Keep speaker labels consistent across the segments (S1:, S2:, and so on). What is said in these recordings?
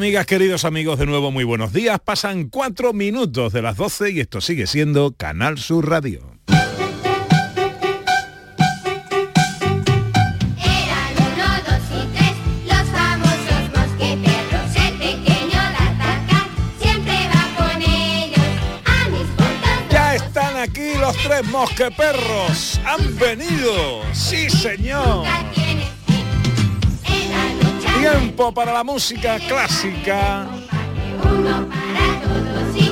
S1: Amigas, queridos amigos, de nuevo muy buenos días. Pasan cuatro minutos de las 12 y esto sigue siendo Canal Sur Radio. Ya están aquí los tres mosqueperros. Han venido. Sí, señor. Tiempo para la música clásica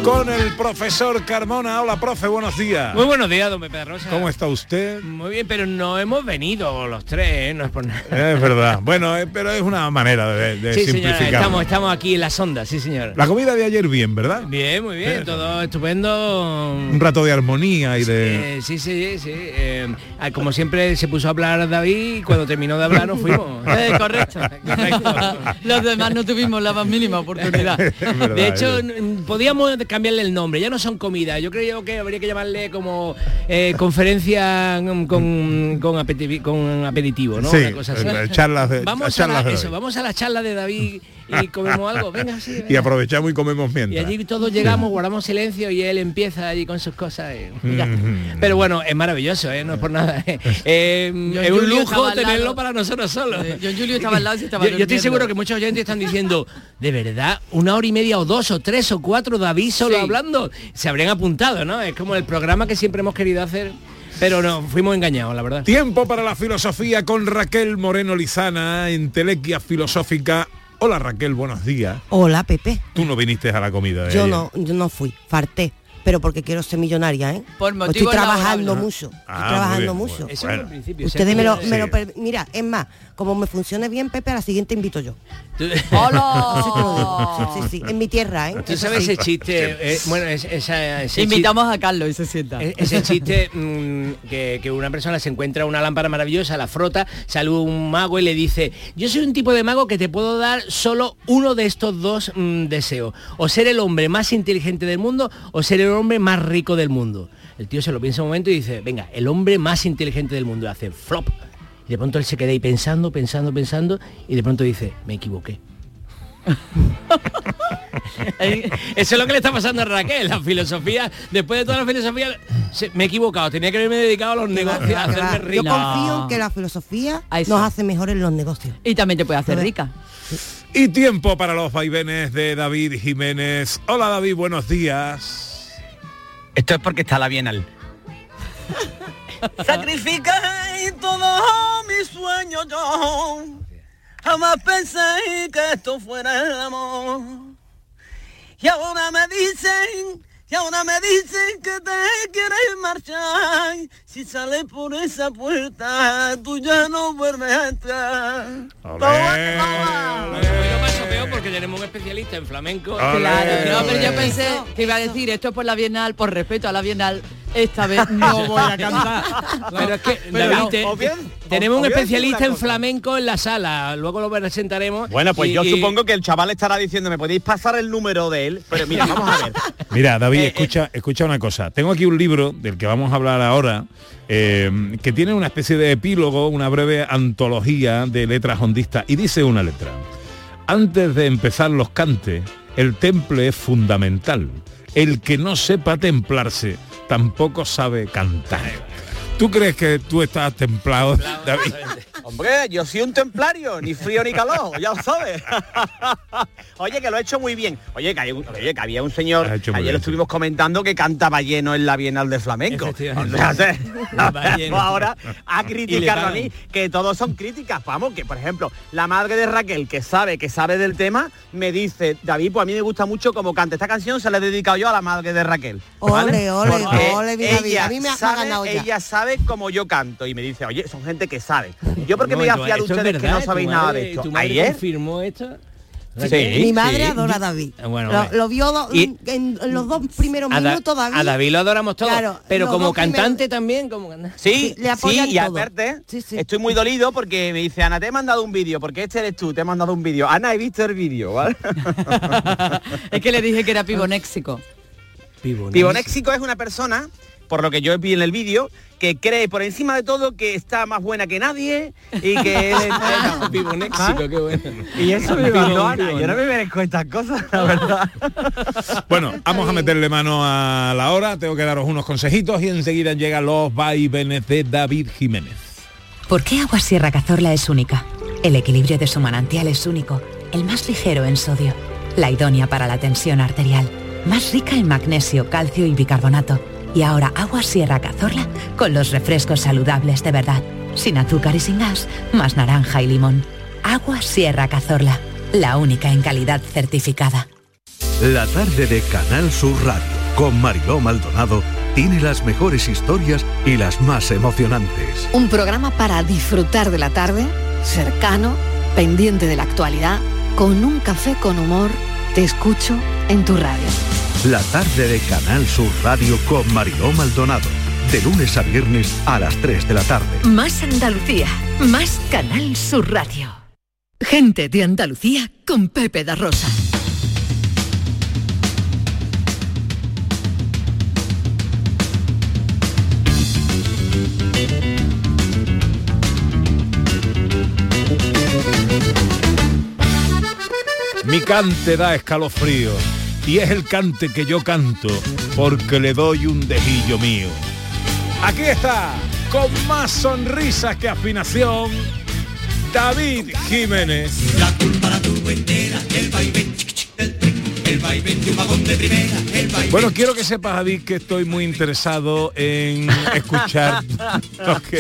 S1: con el profesor Carmona. Hola, profe, buenos días.
S2: Muy buenos días, don Pepe Rosa.
S1: ¿Cómo está usted?
S2: Muy bien, pero no hemos venido los tres, ¿eh? no es por nada.
S1: Es verdad. Bueno, eh, pero es una manera de, de
S2: Sí, señora,
S1: simplificar.
S2: estamos, estamos aquí en la sonda, sí, señor.
S1: La comida de ayer bien, ¿verdad?
S2: Bien, muy bien, todo estupendo.
S1: Un rato de armonía y de...
S2: Eh, sí, sí, sí. eh, ah, como siempre se puso a hablar David y cuando terminó de hablar nos fuimos.
S3: Eh, correcto.
S2: Correcto.
S3: Los demás no tuvimos la más mínima oportunidad.
S1: Verdad,
S2: De hecho, podíamos cambiarle el nombre, ya no son comida, yo creo que habría que llamarle como eh, conferencia mm, con, con, apeti- con aperitivo, ¿no?
S1: Sí,
S2: Una cosa así.
S1: charlas de-
S2: vamos,
S1: charlas
S2: a la,
S1: de
S2: eso,
S1: David.
S2: vamos a la charla de David y comemos algo, venga, sí.
S1: Y aprovechamos y comemos
S2: Y
S1: mientras.
S2: allí todos llegamos, guardamos silencio y él empieza allí con sus cosas. eh.
S1: Mm.
S2: Pero bueno, es maravilloso, ¿eh? no es por nada. eh. Es un lujo tenerlo para nosotros solos.
S3: John Julio estaba al lado y se estaba
S2: yo, yo estoy seguro que muchos oyentes están diciendo, de verdad, una hora y media o dos o tres o cuatro David solo
S3: Sí.
S2: hablando. Se habrían apuntado, ¿no? Es como el programa que siempre hemos querido hacer, pero no, fuimos engañados, la verdad.
S1: Tiempo para la filosofía con Raquel Moreno Lizana, en Telequia Filosófica. Hola Raquel, buenos días.
S4: Hola, Pepe.
S1: Tú no viniste a la comida de
S4: Yo no, yo no fui, farté, pero porque quiero ser millonaria, ¿eh?
S3: Por
S4: Pues estoy trabajando mucho, estoy
S1: Ah,
S4: trabajando
S1: bien,
S4: mucho.
S1: bueno.
S2: Eso es al principio. o sea,
S4: Ustedes me lo, me
S1: Sí.
S4: lo per- mira, es más, como me funcione bien, Pepe, a la siguiente invito yo.
S3: ¡Hola!
S4: Sí, sí, en mi tierra, ¿eh?
S2: Tú
S4: Eso
S2: sabes
S4: sí.
S2: ese chiste, eh, bueno, es- esa, ese
S3: Invitamos a Carlos y se sienta.
S2: chiste, ese chiste mm, que, que una persona se encuentra una lámpara maravillosa, la frota, sale un mago y le dice, yo soy un tipo de mago que te puedo dar solo uno de estos dos mm, deseos, o ser el hombre más inteligente del mundo o ser el hombre más rico del mundo. El tío se lo piensa un momento y dice, venga, el hombre más inteligente del mundo, y hace flop. Y de pronto él se queda ahí pensando, pensando, pensando, y de pronto dice, me equivoqué. Eso es lo que le está pasando a Raquel, la filosofía, después de toda la filosofía, se- me he equivocado, tenía que haberme dedicado a los negocios, a
S4: va, Yo confío en que la filosofía
S3: A eso.
S4: nos hace mejor en los negocios.
S3: Y también te puede hacer rica.
S1: Y tiempo para los vaivenes de David Jiménez. Hola David, buenos días.
S5: Esto es porque está la Bienal. Sacrificé todos mis sueños yo. Jamás pensé que esto fuera el amor. Y ahora me dicen, y ahora me dicen que te quieres marchar. Si sales por esa puerta, tú ya no vuelves a entrar.
S1: Olé,
S5: Toma,
S1: olé.
S2: Bueno, más o peor porque tenemos un especialista en flamenco.
S1: Olé,
S3: Claro, no, pero yo pensé que iba a decir esto es por la Bienal, por respeto a la Bienal, esta vez no voy a cantar.
S2: Pero es que,
S5: Pero
S2: David, te-
S5: bien-
S2: tenemos un especialista en flamenco en la sala, luego lo presentaremos.
S5: Bueno, pues
S2: y-
S5: yo
S2: y-
S5: supongo que el chaval estará diciendo, ¿me podéis pasar el número de él? Pero mira, vamos a ver.
S1: Mira, David,
S5: Eh,
S1: escucha, escucha una cosa. Tengo aquí un libro del que vamos a hablar ahora, eh, que tiene una especie de epílogo, una breve antología de letras hondistas, y dice una letra. Antes de empezar los cantes, el temple es fundamental. El que no sepa templarse, tampoco sabe cantar. ¿Tú crees que tú estás templado, David?
S5: Hombre, yo soy un templario, ni frío ni calor, ya lo sabes. Oye, que lo he hecho muy bien. Oye, que, hay un- oye, que había un señor,
S1: Has
S5: ayer
S1: bien,
S5: lo estuvimos comentando que cantaba lleno en la Bienal de Flamenco.
S2: Lleno.
S5: ahora a criticarlo a mí, que todos son críticas. Vamos, que por ejemplo, la madre de Raquel, que sabe, que sabe del tema, me dice, David, pues a mí me gusta mucho como canta. Esta canción se la he dedicado yo a la madre de Raquel. ¿vale?
S4: Ole, ole,
S5: Porque
S4: ole, A mí me ha
S5: sabe,
S4: ganado ya.
S5: Ella sabe como yo canto y me dice, oye, son gente que sabe. Yo porque me voy a
S2: momento,
S5: fiar de
S2: ¿esto es
S5: ustedes que no sabéis
S2: ¿Tu
S5: nada de esto.
S2: ¿Tu madre
S5: Ayer
S2: confirmó esto?
S5: Sí,
S4: Mi madre
S5: sí.
S4: adora a David.
S2: Ah, bueno,
S4: lo, vio do-
S2: Y-
S4: en, los dos primeros
S2: A, Da-
S4: minutos, David.
S2: a David lo adoramos todos,
S4: Claro,
S2: pero como
S4: primeros-
S2: cantante también, como.
S5: Sí,
S4: Sí, le
S5: sí, y
S4: todo.
S5: aparte,
S4: Sí, sí.
S5: estoy muy dolido porque me dice, Ana, te he mandado un vídeo, porque este eres tú, te he mandado un vídeo. Ana, he visto el vídeo, ¿vale?
S3: es que le dije que era. Pibonéxico.
S2: Pibonéxico
S5: es una persona por lo que yo vi en el vídeo, que cree por encima de todo que está más buena que nadie y que es-
S2: Vivo un éxito, qué bueno.
S5: Y eso me
S2: vivo,
S5: yo no me merezco estas cosas, la verdad.
S1: Bueno, vamos a meterle mano a la hora, tengo que daros unos consejitos y enseguida llegan los vaivenes de David Jiménez.
S6: ¿Por qué Agua Sierra Cazorla es única? El equilibrio de su manantial es único, el más ligero en sodio, la idónea para la tensión arterial, más rica en magnesio, calcio y bicarbonato. Y ahora Agua Sierra Cazorla con los refrescos saludables de verdad, sin azúcar y sin gas, más naranja y limón. Agua Sierra Cazorla, la única en calidad certificada.
S7: La tarde de Canal Sur Radio con Mariló Maldonado tiene las mejores historias y las más emocionantes.
S8: Un programa para disfrutar de la tarde, cercano, pendiente de la actualidad, con un café con humor. Te escucho en tu radio.
S7: La tarde de Canal Sur Radio con Mariló Maldonado. De lunes a viernes a las 3 de la tarde.
S9: Más Andalucía, más Canal Sur Radio. Gente de Andalucía con Pepe da Rosa.
S1: Mi cante da escalofrío y es el cante que yo canto porque le doy un dejillo mío. Aquí está, con más sonrisas que afinación, David Jiménez.
S10: La culpa la el el vaivén de un vagón de primera, el vaivén.
S1: Bueno, quiero que sepas, David, que estoy muy interesado en escuchar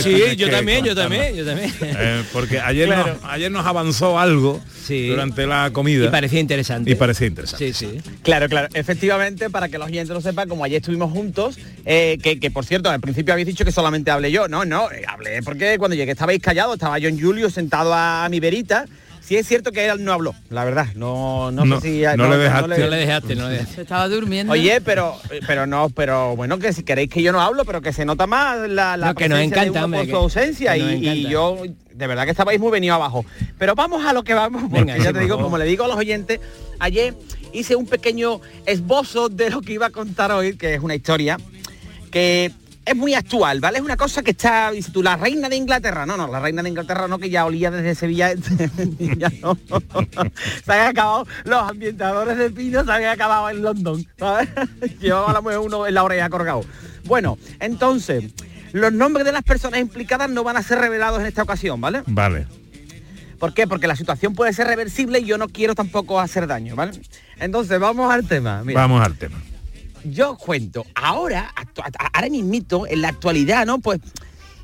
S2: Sí, yo también, yo también, yo también.
S1: Eh, porque ayer,
S2: Claro.
S1: nos, ayer nos avanzó algo
S2: Sí.
S1: durante la comida.
S2: Y parecía interesante.
S1: Y parecía interesante.
S2: Sí, sí.
S5: Claro, claro. Efectivamente, para que los oyentes lo sepan, como ayer estuvimos juntos, eh, que, que, por cierto, al principio habéis dicho que solamente hablé yo. No, no, eh, hablé porque cuando llegué estabais callados, estaba John Julio sentado a mi verita. Sí es cierto que él no habló, la verdad. No, no,
S1: No,
S5: sé si...
S1: no le dejaste.
S2: No le dejaste, no le dejaste.
S3: Se estaba durmiendo.
S5: Oye, pero pero no, pero bueno, que si queréis que yo no hablo, pero que se nota más la, la
S2: No, que nos
S5: presencia de
S2: encanta,
S5: uno
S2: hombre,
S5: por
S2: que-
S5: su ausencia
S2: que
S5: y, yo de verdad que estabais muy venido abajo. Pero vamos a lo que vamos, porque
S2: Venga,
S5: ya te digo, como le digo a los oyentes, ayer hice un pequeño esbozo de lo que iba a contar hoy, que es una historia que es muy actual, ¿vale? Es una cosa que está, dice tú, la reina de Inglaterra. No, no, la reina de Inglaterra no, que ya olía desde Sevilla. ya no. se habían acabado los ambientadores de pino, se habían acabado en London. ¿sabes? Llevaba la mujer uno en la oreja colgado. Bueno, entonces, los nombres de las personas implicadas no van a ser revelados en esta ocasión, ¿vale?
S1: Vale.
S5: ¿Por qué? Porque la situación puede ser reversible y yo no quiero tampoco hacer daño, ¿vale? Entonces, vamos al tema. Mira
S1: Vamos al tema.
S5: Yo os cuento, ahora, ahora mismito, en la actualidad, ¿no? Pues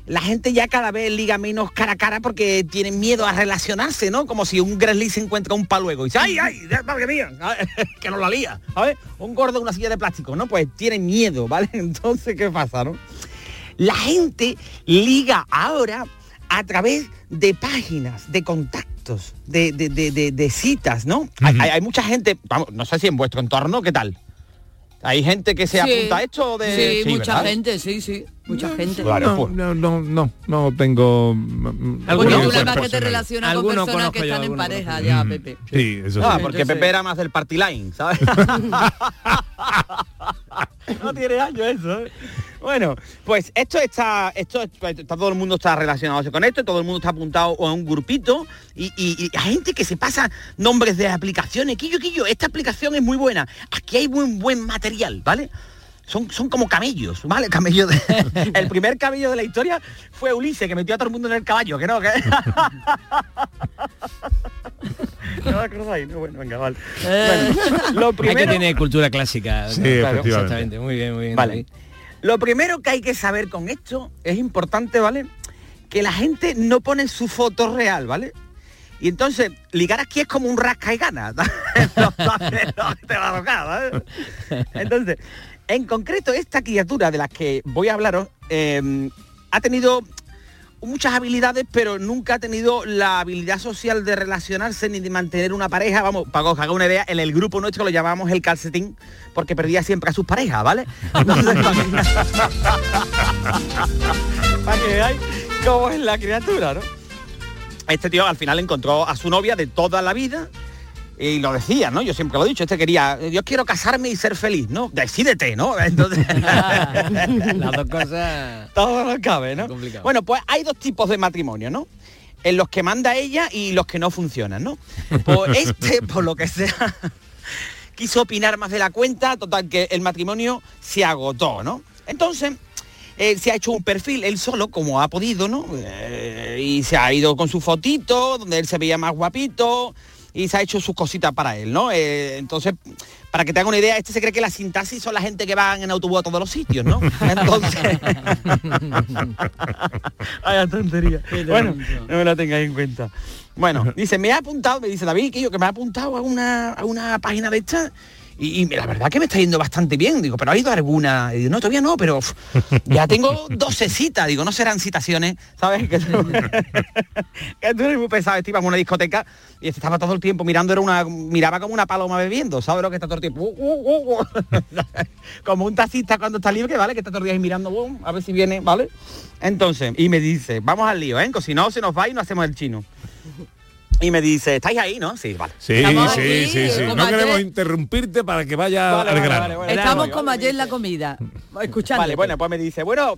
S5: la gente ya cada vez liga menos cara a cara porque tienen miedo a relacionarse, ¿no? Como si un Grizzly se encuentra un paluego y dice, ¡ay, ay! ¡Madre mía! que no la lía, ¿sabes? Un gordo en una silla de plástico, ¿no? Pues tienen miedo, ¿vale? Entonces, ¿qué pasa, no? La gente liga ahora a través de páginas, de contactos, de, de- de- de- citas, ¿no? Hay- hay, hay mucha gente, vamos, no sé si en vuestro entorno, ¿qué tal? ¿Hay gente que se
S3: Sí.
S5: apunta a esto de
S3: Sí, mucha
S5: ¿verdad?
S3: gente, sí, sí. Mucha gente.
S5: Claro,
S1: no,
S5: pues.
S1: no, no, no, no tengo... mm,
S3: nada más que te
S1: personal.
S3: relacionas con
S2: Algunos
S3: personas que están en
S2: algunos
S3: pareja ya,
S1: Mm,
S3: Pepe.
S1: Sí, eso
S5: Ah,
S1: sí.
S5: porque
S3: Entonces-
S5: Pepe era más del party line, ¿sabes? no tiene años eso, ¿eh? Bueno, pues esto está, esto está, todo el mundo está relacionado con esto, todo el mundo está apuntado a un grupito y, y- y hay gente que se pasa nombres de aplicaciones. Quillo, quillo, esta aplicación es muy buena. Aquí hay buen buen material, ¿vale? Son, son como camellos, ¿vale? Camello de- el primer camello de la historia fue Ulises, que metió a todo el mundo en el caballo, que no, que... no me acordáis, no, bueno, venga, vale. Bueno, lo
S2: Hay que
S5: primero,
S2: tener cultura clásica.
S1: Sí,
S2: Claro,
S1: efectivamente.
S2: Exactamente, muy bien, muy bien.
S5: Vale.
S2: David.
S5: Lo primero que hay que saber con esto es importante, ¿vale? Que la gente no pone su foto real, ¿vale? Y entonces, ligar aquí es como un rasca y gana. Entonces, en concreto, esta criatura de la que voy a hablaros eh, ha tenido muchas habilidades, pero nunca ha tenido la habilidad social de relacionarse ni de mantener una pareja. Vamos, para que os haga una idea, en el grupo nuestro lo llamábamos el calcetín, porque perdía siempre a sus parejas, ¿vale? Entonces, para que veáis cómo es la criatura, ¿no? Este tío al final encontró a su novia de toda la vida Y lo decía, ¿no? Yo siempre lo he dicho, este quería, yo quiero casarme y ser feliz, ¿no? Decídete, ¿no? Entonces,
S2: Las dos cosas...
S5: todo no cabe, ¿no?
S2: Complicado.
S5: Bueno, pues hay dos tipos de matrimonio, ¿no? En los que manda ella y los que no funcionan, ¿no? Pues este, por lo que sea, quiso opinar más de la cuenta, total que el matrimonio se agotó, ¿no? Entonces, eh, se ha hecho un perfil él solo, como ha podido, ¿no? Eh, y se ha ido con su fotito, donde él se veía más guapito, y se ha hecho sus cositas para él, ¿no? Eh, entonces, para que te haga una idea, este se cree que la sintaxis son la gente que van en autobús a todos los sitios, ¿no? Entonces... Vaya tontería. Bueno, no me la tengáis en cuenta. Bueno, dice, me ha apuntado, me dice David, que yo que me ha apuntado a una, a una página de esta y, y la verdad que me está yendo bastante bien. Digo, pero ha ido alguna. Y digo, no, todavía no, pero ya tengo 12 citas. Digo, no serán citaciones, ¿sabes? Que tú, que tú eres muy pesado. Este a una discoteca y este estaba todo el tiempo mirando, era una, miraba como una paloma bebiendo, ¿sabes lo que está todo el tiempo? Uh, uh, uh, como un taxista cuando está libre, ¿vale? Que está todo el día ahí mirando, uh, a ver si viene, ¿vale? Entonces, y me dice, vamos al lío, ¿eh? Que si no, se nos va y no hacemos el chino. Y me dice, ¿estáis ahí, no? Sí, vale.
S1: Sí, sí, sí, sí. No queremos interrumpirte para que vaya
S5: Vale,
S1: al
S5: vale,
S1: grano.
S5: vale, vale.
S3: Estamos como ayer en la comida. Escuchando.
S5: Vale, bueno, pues me dice, bueno,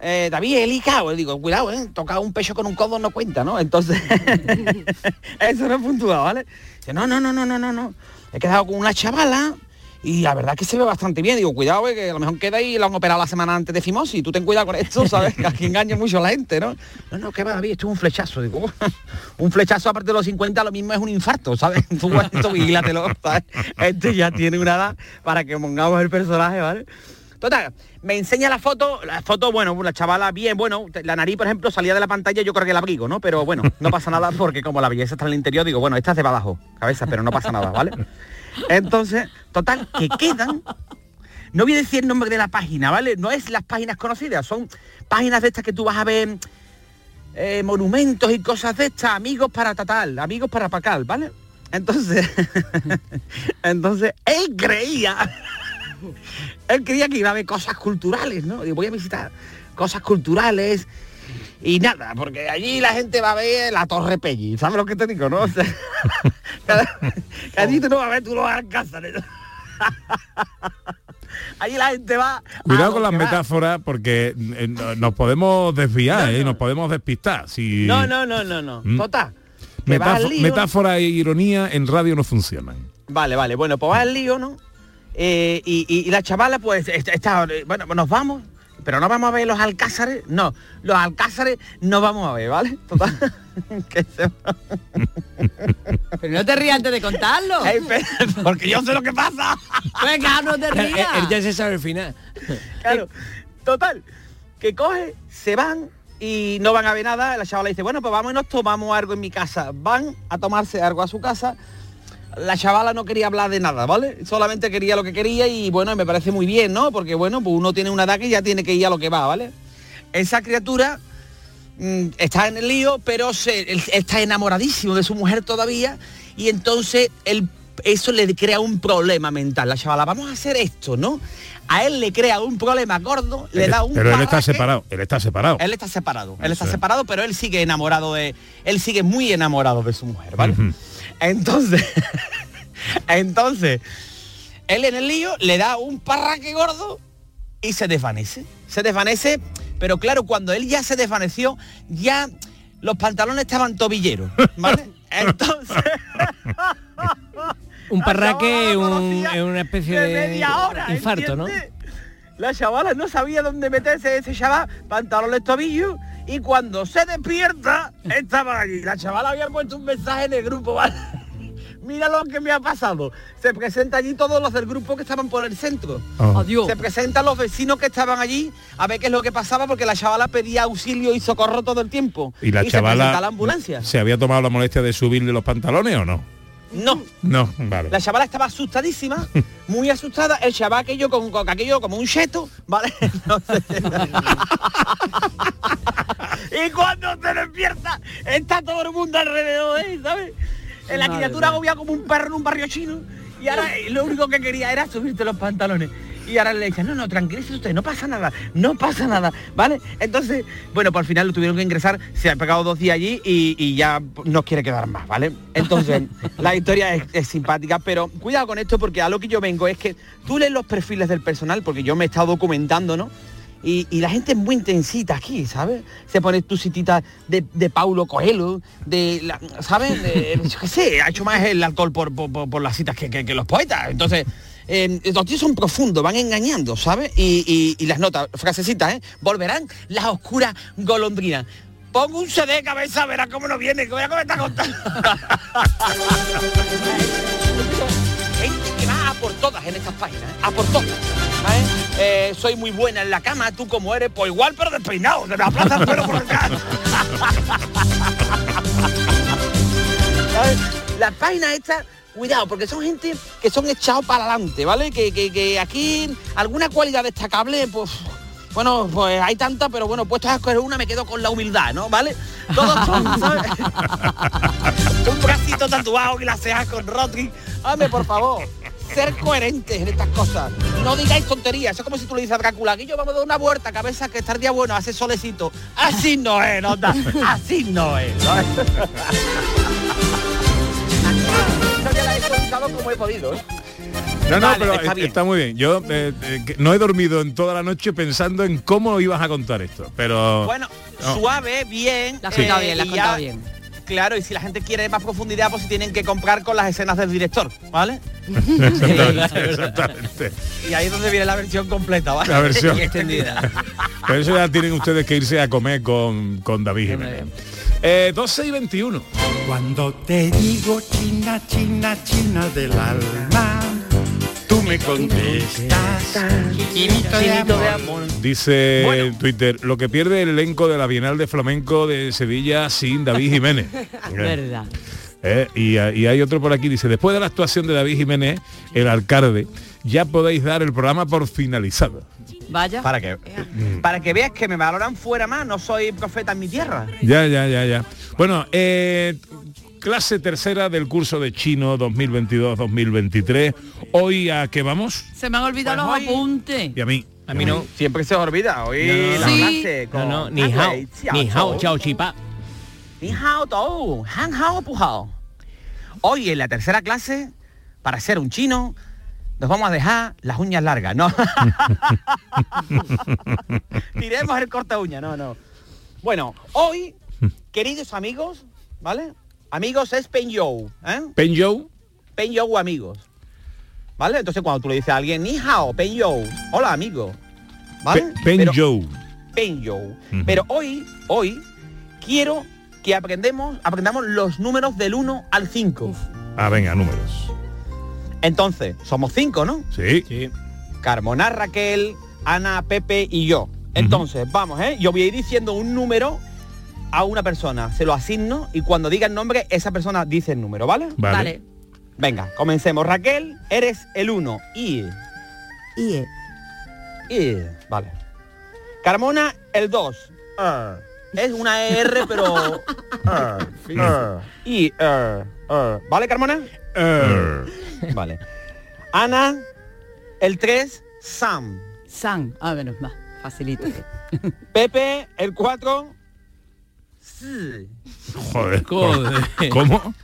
S5: eh, David, he licado. Le digo, cuidado, ¿eh? Tocar un pecho con un codo no cuenta, ¿no? Entonces, eso no es puntuado, ¿vale? Dice, no, no, no, no, no, no, no. He quedado con una chavala y la verdad que se ve bastante bien. Digo, cuidado, eh, que a lo mejor queda y la han operado la semana antes de fimosis. Tú ten cuidado con esto, ¿sabes? Que aquí engaña mucho a la gente, ¿no? No, no, que va, David, esto es un flechazo. Digo, un flechazo aparte de los 50, lo mismo es un infarto, ¿sabes? Tú esto, vigílatelo, ¿sabes? Este ya tiene una edad para que pongamos el personaje, ¿vale? Total, me enseña la foto, la foto, bueno, la chavala bien, bueno, la nariz, por ejemplo, salía de la pantalla, yo creo que el abrigo, ¿no? Pero bueno, no pasa nada porque como la belleza está en el interior, digo, bueno, esta es de Badajoz, cabeza, pero no pasa nada, ¿vale? Entonces, total, que quedan, no voy a decir el nombre de la página, ¿vale? No es las páginas conocidas, son páginas de estas que tú vas a ver eh, monumentos y cosas de estas, amigos para tatal, amigos para pacal, ¿vale? Entonces, entonces, él creía, él creía que iba a haber cosas culturales, ¿no? Digo, voy a visitar cosas culturales y nada, porque allí la gente va a ver la Torre Pelli, ¿sabes lo que te digo, no? O sea, allí tú no vas a ver tú los alcázares. allí la gente va...
S1: Cuidado con las
S5: va.
S1: metáforas porque eh, no- nos podemos desviar, ¿eh? nos podemos despistar. Si
S5: No, no, no, no, no.
S1: Mm.
S5: Total.
S1: Metáfo-
S5: lío.
S1: metáfora e ironía en radio no funcionan.
S5: Vale, vale, bueno, pues va al lío, ¿no? Eh, y, y- y la chavala, pues, est- está, bueno, nos vamos, pero no vamos a ver los alcázares, no, los alcázares no vamos a ver, ¿vale? Total, que se va.
S3: Pero no te rías antes de contarlo.
S5: Porque yo sé lo que pasa.
S3: Venga, no te
S2: Él,
S3: rías.
S2: él ya se sabe el final.
S5: Claro, total, que coge, se van y no van a ver nada. La chavala dice, bueno, pues vamos y nos tomamos algo en mi casa. Van a tomarse algo a su casa. La chavala no quería hablar de nada, ¿vale? Solamente quería lo que quería y bueno, me parece muy bien, ¿no? Porque bueno, pues uno tiene una edad que ya tiene que ir a lo que va, ¿vale? Esa criatura mm, está en el lío, pero se, él está enamoradísimo de su mujer todavía y entonces él, eso le crea un problema mental. La chavala, vamos a hacer esto, ¿no? A él le crea un problema gordo, le da un
S1: Pero él está separado, él está separado.
S5: Él está separado, él está
S1: es.
S5: separado, pero él sigue enamorado de, él sigue muy enamorado de su mujer, ¿vale? Entonces, entonces, él en el lío le da un parraque gordo y se desvanece. Se desvanece, pero claro, cuando él ya se desvaneció, ya los pantalones estaban tobilleros, ¿vale? Entonces,
S2: Un parraque un- una especie
S5: de
S2: de,
S5: media hora,
S2: infarto, ¿no?
S5: La chavala no sabía dónde meterse ese chaval, pantalones tobillos, y cuando se despierta, estaba allí. La chavala había puesto un mensaje en el grupo, ¿vale? Mira lo que me ha pasado. Se presenta allí todos los del grupo que estaban por el centro.
S1: Oh.
S3: Adiós.
S5: Se presentan los vecinos que estaban allí a ver qué es lo que pasaba porque la chavala pedía auxilio y socorro todo el tiempo.
S1: ¿Y la
S5: se presenta
S1: chavala
S5: la ambulancia.
S1: se había tomado la molestia de subirle los pantalones o no?
S5: No,
S1: No, vale.
S5: La chavala estaba asustadísima, muy asustada, el chaval aquello con, con aquello como un cheto, ¿vale? Y cuando se despierta, está todo el mundo alrededor de él, ¿sabes? La criatura agobia como un perro en un barrio chino y ahora lo único que quería era subirte los pantalones. Y ahora le dicen, no, no, tranquilícese usted, no pasa nada, no pasa nada, ¿vale? Entonces, bueno, por final lo tuvieron que ingresar, se ha pegado dos días allí y, y ya no quiere quedar más, ¿vale? Entonces, la historia es, es simpática, pero cuidado con esto porque a lo que yo vengo es que tú lees los perfiles del personal, porque yo me he estado documentando, ¿no? Y, la gente es muy intensita aquí, ¿sabes? Se pone tu citita de, de Paulo Coelho, de, ¿sabes? De- yo qué sé, ha hecho más el alcohol por, por- las citas que, que- los poetas. Entonces, eh, los tíos son profundos, van engañando, ¿sabes? Y, las notas, frasecitas, ¿eh? Volverán las oscuras golondrinas. Pongo un CD de cabeza, verás cómo no viene, verás cómo me está contando. por todas en estas páginas, ¿eh? a por todas. ¿sabes? Eh, soy muy buena en la cama, tú como eres, pues igual pero despeinado, se me aplaza el pelo por acá. ¿Sabes? La página esta, cuidado, porque son gente que son echados para adelante, ¿vale? Que, que- que aquí alguna cualidad destacable, pues. Bueno, pues hay tanta, pero bueno, puesto a escoger una me quedo con la humildad, ¿no? ¿Vale? Todos son, ¿sabes? Un bracito tatuado las cejas con Rodri. Hombre, por favor, ser coherentes en estas cosas. No digáis tonterías. Eso es como si tú le dices a Drácula, yo vamos a dar una vuelta, cabeza, que estar día bueno, hace solecito. Así no es, nota. Así no es. ¿no? La he contado como he podido. ¿eh?
S1: No, no,
S5: Vale,
S1: pero
S5: está
S1: está, muy bien. Yo eh, eh, no he dormido en toda la noche pensando en cómo ibas a contar esto. Pero
S5: Bueno,
S1: no.
S5: suave, bien.
S3: La has contado bien, la has contado
S5: ya-
S3: bien.
S5: Claro, y si la gente quiere más profundidad, pues si tienen que comprar con las escenas del director, ¿vale?
S1: Exactamente, exactamente.
S5: Y ahí es donde viene la versión completa, ¿vale?
S1: La versión.
S5: Y extendida.
S1: Pero eso ya tienen ustedes que irse a comer con, con David Jiménez. Eh, 12 y 21.
S11: Cuando te digo China, China, China del alma, me contestas. Chinito de amor.
S1: Dice en Twitter, lo que pierde el elenco de la Bienal de Flamenco de Sevilla sin David Jiménez.
S3: Verdad.
S1: Eh, y, y hay otro por aquí, dice, después de la actuación de David Jiménez, el alcalde, ya podéis dar el programa por finalizado.
S3: Vaya.
S5: Para que, para que veas que me valoran fuera más, no soy profeta en mi tierra.
S1: Ya, ya, ya, ya. Bueno, eh, clase tercera del curso de chino 2022-2023. Hoy a qué vamos?
S3: Se me han olvidado
S5: Pues
S3: los
S5: hoy-
S3: apuntes.
S1: Y a mí.
S2: A mí no.
S5: Siempre se os olvida. Hoy
S2: No, no,
S5: la
S3: no.
S5: clase
S2: No,
S5: con
S2: no, ni hao, ni hao, chao chipa.
S5: Ni hao tou, han hao pu hao. Hoy en la tercera clase, para ser un chino, nos vamos a dejar las uñas largas, ¿no? Tiremos el corta uña, no, no. Bueno, hoy, queridos amigos, ¿vale? Amigos es Pen Yo, ¿eh?
S1: Pen Joe.
S5: Pen Yo amigos. ¿Vale? Entonces cuando tú le dices a alguien, ni hao, Pen Yo, hola amigo. ¿Vale?
S1: Pe- Pen
S5: Pero-
S1: Joe.
S5: Pen Yo. Pero hoy, hoy, quiero que aprendemos, aprendamos los números del 1 al 5.
S1: Ah, venga, números.
S5: Entonces, somos 5, ¿no?
S1: Sí.
S2: Sí.
S5: Carmona, Raquel, Ana, Pepe y yo. Entonces, vamos, ¿eh? Yo voy a ir diciendo un número a una persona, se lo asigno y cuando diga el nombre, esa persona dice el número, ¿vale?
S1: Vale.
S3: Vale.
S5: Venga, comencemos. Raquel, eres el 1. Y,
S4: Y
S5: y, vale. Carmona, el 2. Es una R, pero... er, er. Y, er, er. ¿vale, Carmona? Vale. Ana, el 3, Sam.
S3: San. A menos más. Facilito.
S5: Pepe, el 4, Sí.
S1: Joder.
S2: Joder.
S1: ¿Cómo?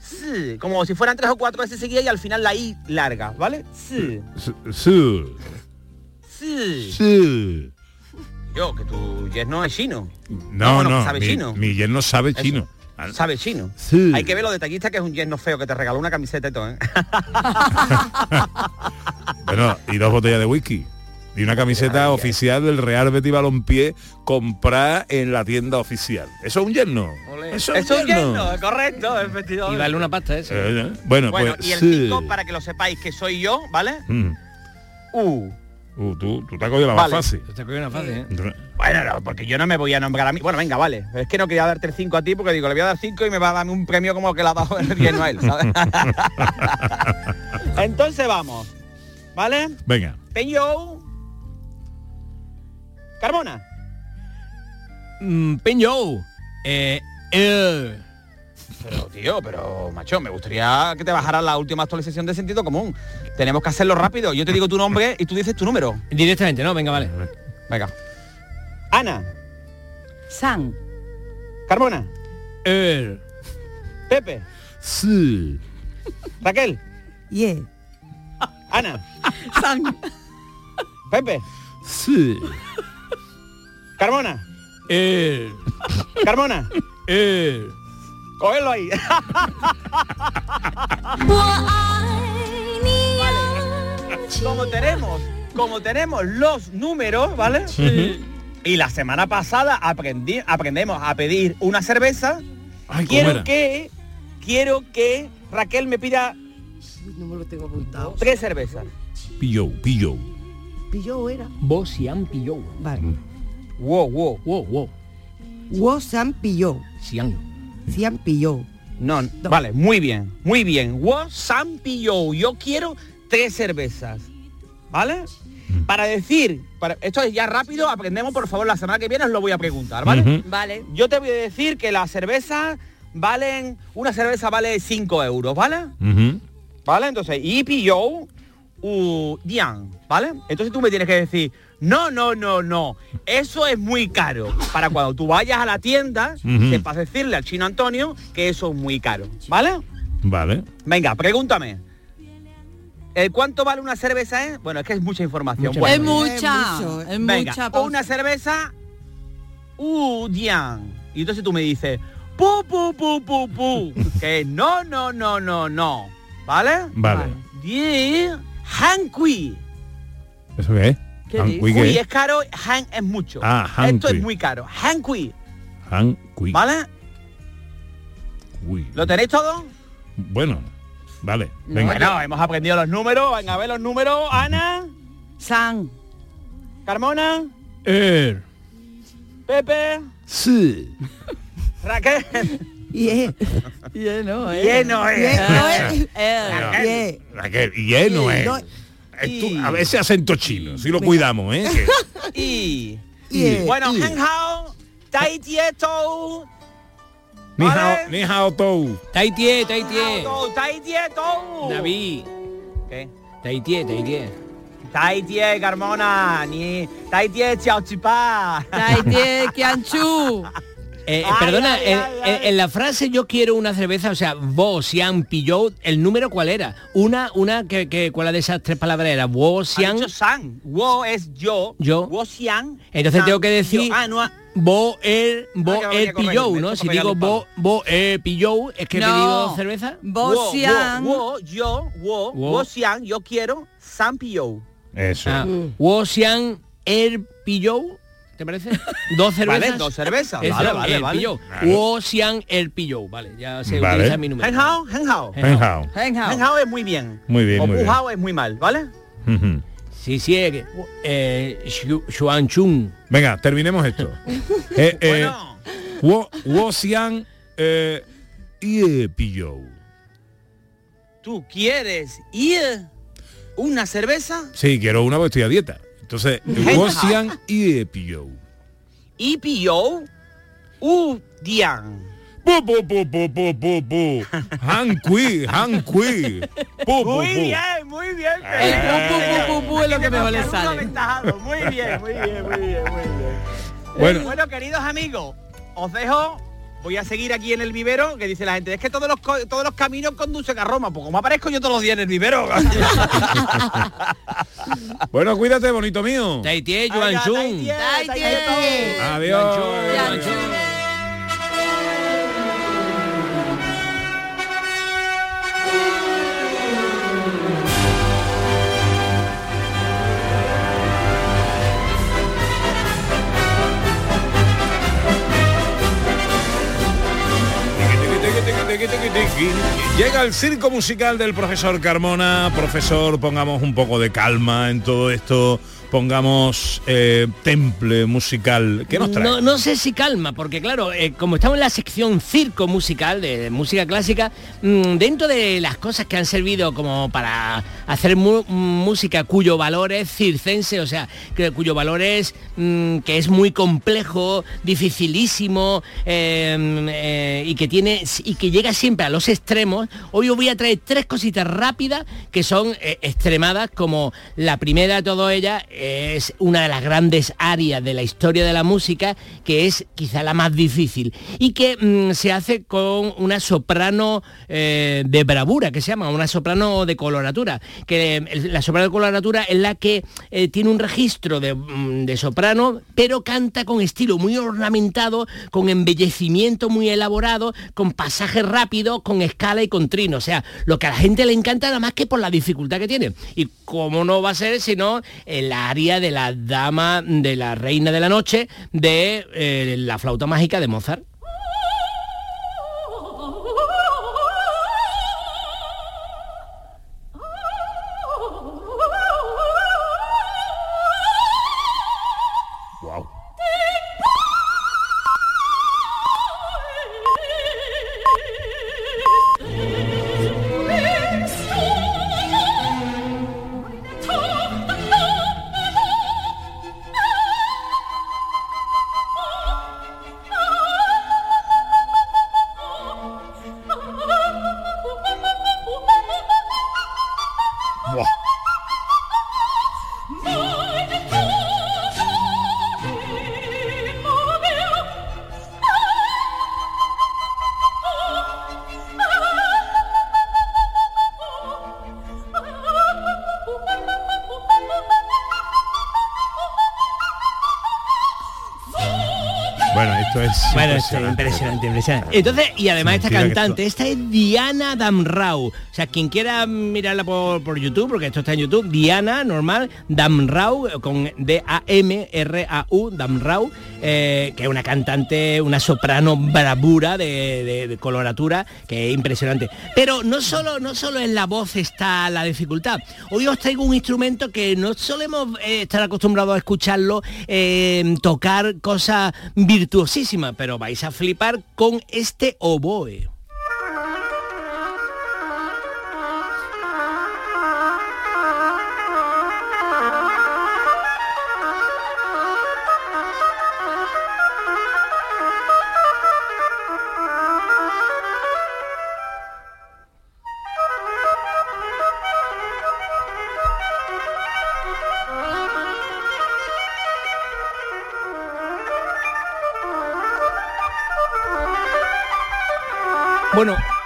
S5: Sí. Como si fueran tres o cuatro veces seguidas y al final la I larga, ¿vale? Sí.
S1: Sí. Sí.
S5: Sí. Yo, que tu yerno es chino.
S1: No, no,
S5: sabe
S1: mi,
S5: chino.
S1: mi yerno sabe
S5: Eso.
S1: chino.
S5: Sabe chino.
S1: Sí.
S5: Hay que ver lo detallista que es un yerno feo que te regaló una camiseta y todo, ¿eh?
S1: Bueno, y dos botellas de whisky. Y una camiseta oficial del Real Betis Balompié comprada en la tienda oficial. ¿Eso es un yerno? Eso
S5: es un yerno, correcto, efectivamente.
S2: Y vale una pasta eso.
S1: Eh, eh. Bueno,
S5: Bueno,
S1: pues
S5: y el
S1: sí.
S5: 5, para que lo sepáis que soy yo, ¿vale?
S1: Mm.
S5: U.
S1: Uh, tú, tú te has cogido la más
S5: Vale.
S1: fácil.
S2: Te cogió una fácil, ¿eh?
S5: Bueno, no, porque yo no me voy a nombrar a mí. Bueno, venga, vale. Es que no quería darte el 5 a ti porque digo, le voy a dar 5 y me va a dar un premio como el que le ha dado el yerno a él, ¿sabes? Entonces vamos. ¿Vale?
S1: Venga.
S5: Peño. Carmona.
S2: Mm, Peño. Eh, eh.
S5: Pero, tío, pero, macho, me gustaría que te bajara la última actualización de sentido común. Tenemos que hacerlo rápido. Yo te digo tu nombre y tú dices tu número.
S2: Directamente, ¿no? Venga, vale.
S5: Venga. Ana.
S3: San.
S5: Carmona.
S2: Er.
S5: Pepe.
S1: Sí.
S5: Raquel.
S4: Yeah.
S5: Ana.
S3: San.
S5: Pepe.
S1: Sí.
S5: Carmona.
S2: Er.
S5: Carmona.
S2: Er.
S5: Cógelo ahí. como tenemos, como tenemos los números, ¿vale? Y la semana pasada aprendí, aprendemos a pedir una cerveza.
S1: Ay, ¿cómo
S5: quiero
S1: era?
S5: que quiero que Raquel me pida
S4: No me lo tengo apuntado.
S5: tres cervezas.
S1: Pilló, pilló.
S4: Pilló era.
S2: Bosian pilló.
S4: Vale.
S5: Wow, wow.
S2: Wow, wow.
S4: Wo San pilló.
S2: Sian.
S4: Sian pilló.
S5: No, vale, muy bien, muy bien. Wo San Pillo, yo quiero tres cervezas. ¿Vale? Para decir, para, esto es ya rápido, aprendemos por favor, la semana que viene os lo voy a preguntar, ¿vale?
S1: Ujú.
S3: Vale.
S5: Yo te voy a decir que las cervezas valen, una cerveza vale 5 euros, ¿vale?
S1: Ujú.
S5: ¿Vale? Entonces, y pilló Udian, ¿vale? Entonces tú me tienes que decir, no, no, no, no, eso es muy caro. Para cuando tú vayas a la tienda, te vas decirle al chino Antonio que eso es muy caro, ¿vale?
S1: Vale.
S5: Venga, pregúntame. ¿El cuánto vale una cerveza? Eh? Bueno, es que es mucha información.
S3: Es mucha, es,
S5: Venga,
S3: mucha.
S5: Una cerveza Udian. Y entonces tú me dices, pu, pu, pu, pu, pu. que no, no, no, no, no. ¿Vale?
S1: Vale.
S5: vale. 10 Hankui.
S1: ¿Eso qué es?
S3: ¿Qué
S1: Hankui
S5: es? caro, Han es mucho.
S1: Ah, Hankui.
S5: Esto es muy caro.
S1: Hankui. Hankui.
S5: ¿Vale? ¿Lo tenéis todo?
S1: Bueno, vale. Venga.
S5: Bueno, hemos aprendido los números. Venga, a ver los números. Ana.
S3: San.
S5: Carmona.
S2: Er.
S5: Pepe.
S1: Sí.
S5: Raquel.
S4: Yeah.
S3: Lleno.
S5: Lleno.
S4: Yeah. Yeah.
S1: Raquel, y lleno, ¿eh?
S4: No,
S1: Es tú- a veces acento chino, si lo cuidamos, ¿eh?
S5: Y. Bueno, Han Hao, Tai Tieto.
S1: Ni
S5: Vale.
S1: hao, ni hao tou.
S2: Taitie, taitie.
S5: Tai Tieto.
S2: David.
S5: ¿Qué?
S2: Taitie, taitie.
S5: Tai Tie, Carmona. Ni. Tai Tie, Chiao Chipa.
S3: Taitie, Kianchu.
S2: Eh,
S5: Ay,
S2: perdona,
S5: ay,
S2: en,
S5: ay,
S2: en-
S5: ay.
S2: en la frase yo quiero una cerveza, o sea, vos, Sian, pilló, ¿el número cuál era? Una, una, que, que ¿cuál de esas tres palabras era? Vos,
S5: Ha
S2: Sian,
S5: dicho San. Wo es yo.
S2: Yo.
S5: Wo Xian.
S2: Entonces
S5: San,
S2: tengo que decir-
S5: yo. Ah, no. ah,
S2: vos, el, vos,
S5: Ah,
S2: el
S5: corregirme,
S2: ¿no? Si digo vos, vos, el pilló, es que he
S3: No.
S2: pedido cerveza.
S5: Wo,
S3: Bosian.
S5: wo, wo, yo, wo,
S2: Wo.
S5: wo Xian, yo quiero San Pio.
S1: Eso.
S2: Ah, vos, Sian, el pilló, ¿te parece? Dos cervezas.
S5: Vale, dos cervezas.
S2: Eso,
S5: Vale, vale,
S2: el
S5: vale.
S2: Sian, el pilló, vale, ya se
S1: Vale.
S2: utiliza mi número.
S5: Es muy bien.
S1: Muy bien,
S5: o
S1: muy bien.
S5: Es muy mal, ¿vale?
S2: Sí, sí, eh, Xu- Xuan Chung.
S1: Venga, terminemos esto. Eh, eh,
S5: Bueno,
S1: Wo, wo xian, eh, y pilló.
S5: ¿tú quieres ir una cerveza?
S1: Sí, quiero una porque estoy a dieta. Entonces,
S5: Hen
S1: wo
S5: hao.
S1: xian y pilló.
S5: Y pilló u dian.
S1: Bu, bu, bu, bu, bu, bu, bu. Han kui, han kui. Bu, bu,
S5: Muy
S1: bu.
S5: bien, muy bien.
S3: El pu, pu, pu, pu, pu es lo que mejor le sale.
S5: Muy bien, muy bien, muy bien, muy bien.
S1: Bueno.
S5: Bueno, queridos amigos, os dejo. Voy a seguir aquí en el vivero, que dice la gente, es que todos los todos los caminos conducen a Roma, pues como aparezco yo todos los días en el vivero.
S1: Bueno, cuídate, bonito mío.
S2: Taitie.
S1: Adiós. Llega el circo musical del profesor Carmona. Profesor, pongamos un poco de calma en todo esto. Pongamos eh, temple musical. ¿Qué nos trae?
S2: No, sé si calma, porque claro, eh, como estamos en la sección circo musical de, música clásica, mm, dentro de las cosas que han servido como para hacer música cuyo valor es circense, o sea, que, cuyo valor es mm, que es muy complejo, dificilísimo eh, eh, y que tiene y que llega siempre a los extremos. Hoy os voy a traer tres cositas rápidas que son extremadas, como la primera de todas ellas es una de las grandes áreas de la historia de la música, que es quizá la más difícil y que mm, se hace con una soprano eh, de bravura, que se llama, una soprano de coloratura, que eh, la soprano de coloratura es la que eh, tiene un registro de, mm, de soprano, pero canta con estilo muy ornamentado, con embellecimiento muy elaborado, con pasajes rápidos, con escala y con trino. O sea, lo que a la gente le encanta nada más que por la dificultad que tiene. Y cómo no va a ser sino el de la dama, de la reina de la noche, de eh, la flauta mágica de Mozart.
S1: Esto es
S2: Bueno, es impresionante, impresionante. Entonces, y además esta cantante, esta es Diana Damrau. O sea, quien quiera mirarla por, por YouTube, porque esto está en YouTube, Diana, normal, Damrau, con D-A-M-R-A-U, Damrau, eh, que es una cantante, una soprano bravura de, coloratura, que es impresionante. Pero no solo, no solo en la voz está la dificultad. Hoy os traigo un instrumento que no solemos eh, estar acostumbrados a escucharlo, eh, tocar cosas virtuosísimas, pero vais a flipar con este oboe.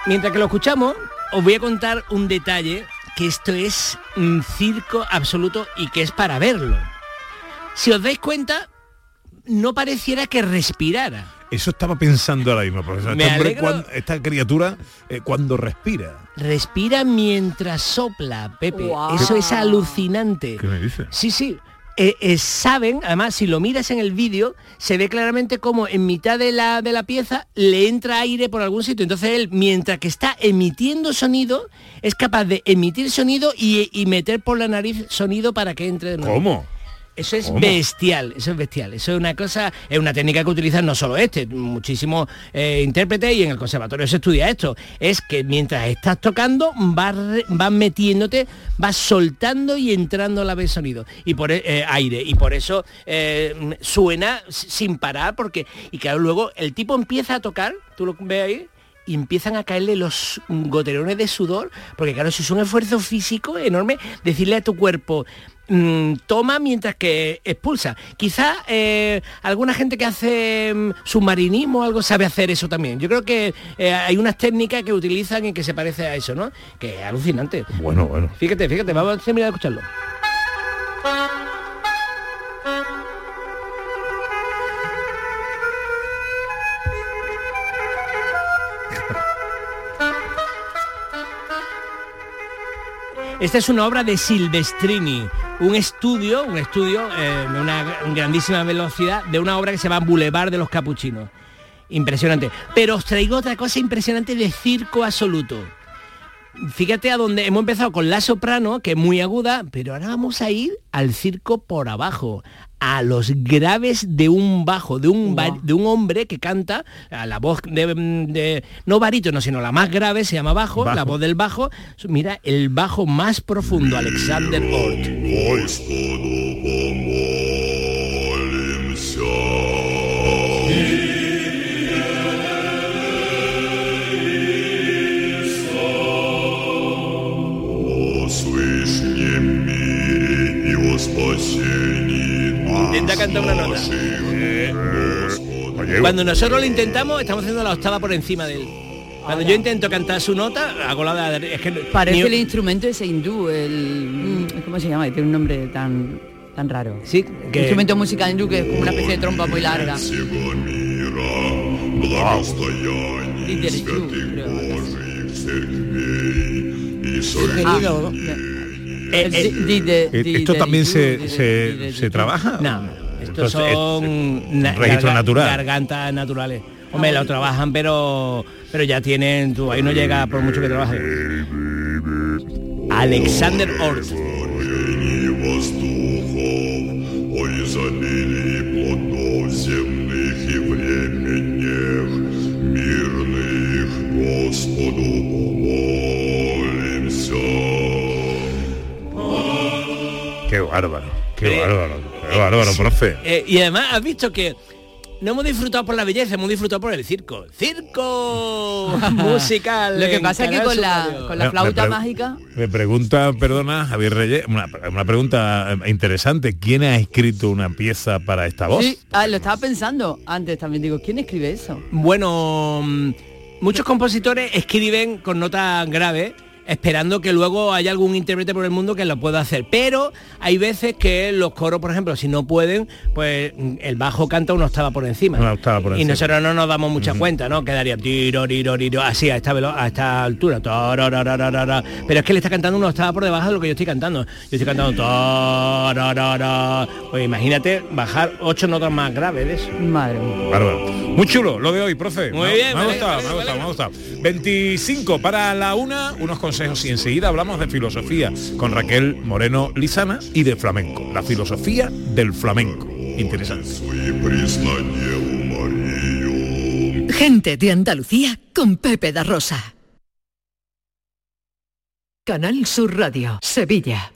S2: Mientras que lo escuchamos, os voy a contar un detalle que esto es un circo absoluto y que es para verlo. Si os dais cuenta, no pareciera que respirara.
S1: Eso estaba pensando ahora mismo, profesor. Este hombre, esta criatura, eh, cuando respira.
S2: Respira mientras sopla, Pepe. Eso es alucinante.
S1: ¿Qué me dice?
S2: Sí, sí. Eh, eh, saben, además, si lo miras en el vídeo, se ve claramente como en mitad de la, de la pieza le entra aire por algún sitio. Entonces él, mientras que está emitiendo sonido, es capaz de emitir sonido y, y meter por la nariz sonido para que entre de nuevo.
S1: ¿Cómo?
S2: Eso es
S1: ¿Cómo?
S2: bestial, eso es bestial. Eso es una cosa, es una técnica que utilizan no solo este, muchísimos eh, intérpretes y en el conservatorio se estudia esto. Es que mientras estás tocando, vas, vas metiéndote, vas soltando y entrando la vez sonido y por e- eh, aire. Y por eso eh, suena sin parar, porque. Y claro, luego el tipo empieza a tocar, tú lo ves ahí, y empiezan a caerle los goterones de sudor, porque claro, si es un esfuerzo físico enorme, decirle a tu cuerpo, mm, toma mientras que expulsa. Quizá eh, alguna gente que hace mm, submarinismo o algo sabe hacer eso también. Yo creo que eh, hay unas técnicas que utilizan y que se parece a eso, ¿no? Que es alucinante.
S1: Bueno, bueno.
S2: Fíjate, fíjate, vamos a terminar de escucharlo. Esta es una obra de Silvestrini, un estudio, un estudio eh, una grandísima velocidad de una obra que se llama Boulevard de los Capuchinos. Impresionante. Pero os traigo otra cosa impresionante de circo absoluto. Fíjate a dónde hemos empezado con la soprano, que es muy aguda, pero ahora vamos a ir al circo por abajo, a los graves de un bajo, de un, de un hombre que canta, a la voz de, de- no barítono, sino la más grave, se llama bajo,
S1: Bajo.
S2: la voz del bajo. Mira, el bajo más profundo, Alexander Ort. Cantar una nota. Cuando nosotros lo intentamos, estamos haciendo la octava por encima de él. Cuando yo intento cantar su nota, hago la de... Es que
S3: Parece
S2: ni-
S3: el instrumento ese hindú, el... ¿Cómo se llama? Tiene un nombre tan tan raro.
S2: Sí,
S3: que... Instrumento musical hindú que es como una especie de trompa muy larga.
S1: Eh, ¿Esto
S3: de-
S1: también se, se, se trabaja?
S2: No, son
S1: es,
S2: gargantas naturales. Hombre, lo trabajan, pero pero ya tienen, tú, ahí no llega por mucho que trabaje. Alexander
S10: Orts.
S1: Qué bárbaro, qué bárbaro bárbaro, profe.
S2: Eh, y además has visto que no hemos disfrutado por la belleza, hemos disfrutado por el circo. Circo musical.
S3: Lo que pasa es que con la, con la
S1: me
S3: flauta mágica...
S1: Me pregunta, perdona, Javier Reyes, una, una pregunta eh, interesante. ¿Quién ha escrito una pieza para esta voz?
S3: Sí, ah, lo estaba pensando antes también. Digo, ¿quién escribe eso?
S2: Bueno, mm, muchos compositores escriben con notas graves esperando que luego haya algún intérprete por el mundo que lo pueda hacer. Pero hay veces que los coros, por ejemplo, si no pueden, pues el bajo canta una octava por encima.
S1: Una octava por
S2: y
S1: encima.
S2: nosotros no nos damos mucha cuenta, ¿no? Quedaría tiro, tiro, tiro, así a esta, velo- a esta altura. Pero es que le está cantando una octava por debajo de lo que yo estoy cantando. Yo estoy cantando. Pues imagínate bajar ocho notas más graves de eso.
S3: Madre mía.
S1: Bárbaro. Muy chulo lo de hoy, profe.
S2: Muy
S1: Me-
S2: bien,
S1: me ha
S2: vale,
S1: gustado,
S2: vale,
S1: me ha
S2: vale.
S1: gustado, me ha gustado. 25 para la una, unos consejos y enseguida hablamos de filosofía con Raquel Moreno Lizana y de flamenco, la filosofía del flamenco. Interesante.
S9: Gente de Andalucía con Pepe Darrosa. Canal Sur Radio, Sevilla.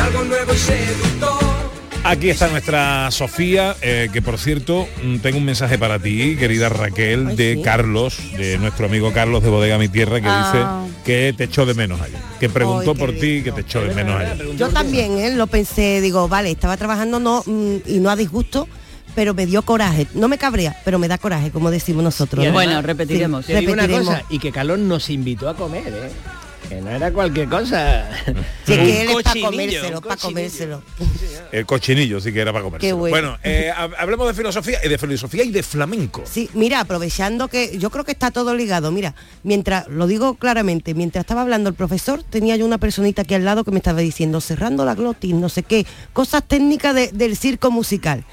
S12: algo nuevo y seductor.
S1: Aquí está nuestra Sofía, eh, que por cierto, mm, tengo un mensaje para ti, querida Raquel, de Carlos, de nuestro amigo Carlos de Bodega Mi Tierra, que
S4: Ah.
S1: dice que te echó de menos allá. Que preguntó
S4: Ay,
S1: por ti, que te echó de menos allá.
S4: Yo también, ¿eh? lo pensé, digo, vale, estaba trabajando no mm, y no a disgusto, pero me dio coraje. No me cabrea, pero me da coraje, como decimos nosotros.
S2: Y
S4: ¿no?
S2: además,
S4: Sí,
S2: Te digo una
S4: repetiremos.
S2: cosa, y que Carlos nos invitó a comer, ¿eh? Que no era cualquier cosa.
S4: Sí,
S2: Un
S4: que él es para
S2: cochinillo,
S4: comérselo,
S2: un
S4: para comérselo.
S1: El cochinillo sí que era para comer.
S4: Qué bueno.
S1: Bueno, eh, hab- hablemos de filosofía y de filosofía y de flamenco.
S4: Sí, mira, aprovechando que yo creo que está todo ligado, mira, mientras, lo digo claramente, mientras estaba hablando el profesor, tenía yo una personita aquí al lado que me estaba diciendo, cerrando la glotis, no sé qué, cosas técnicas de- del circo musical.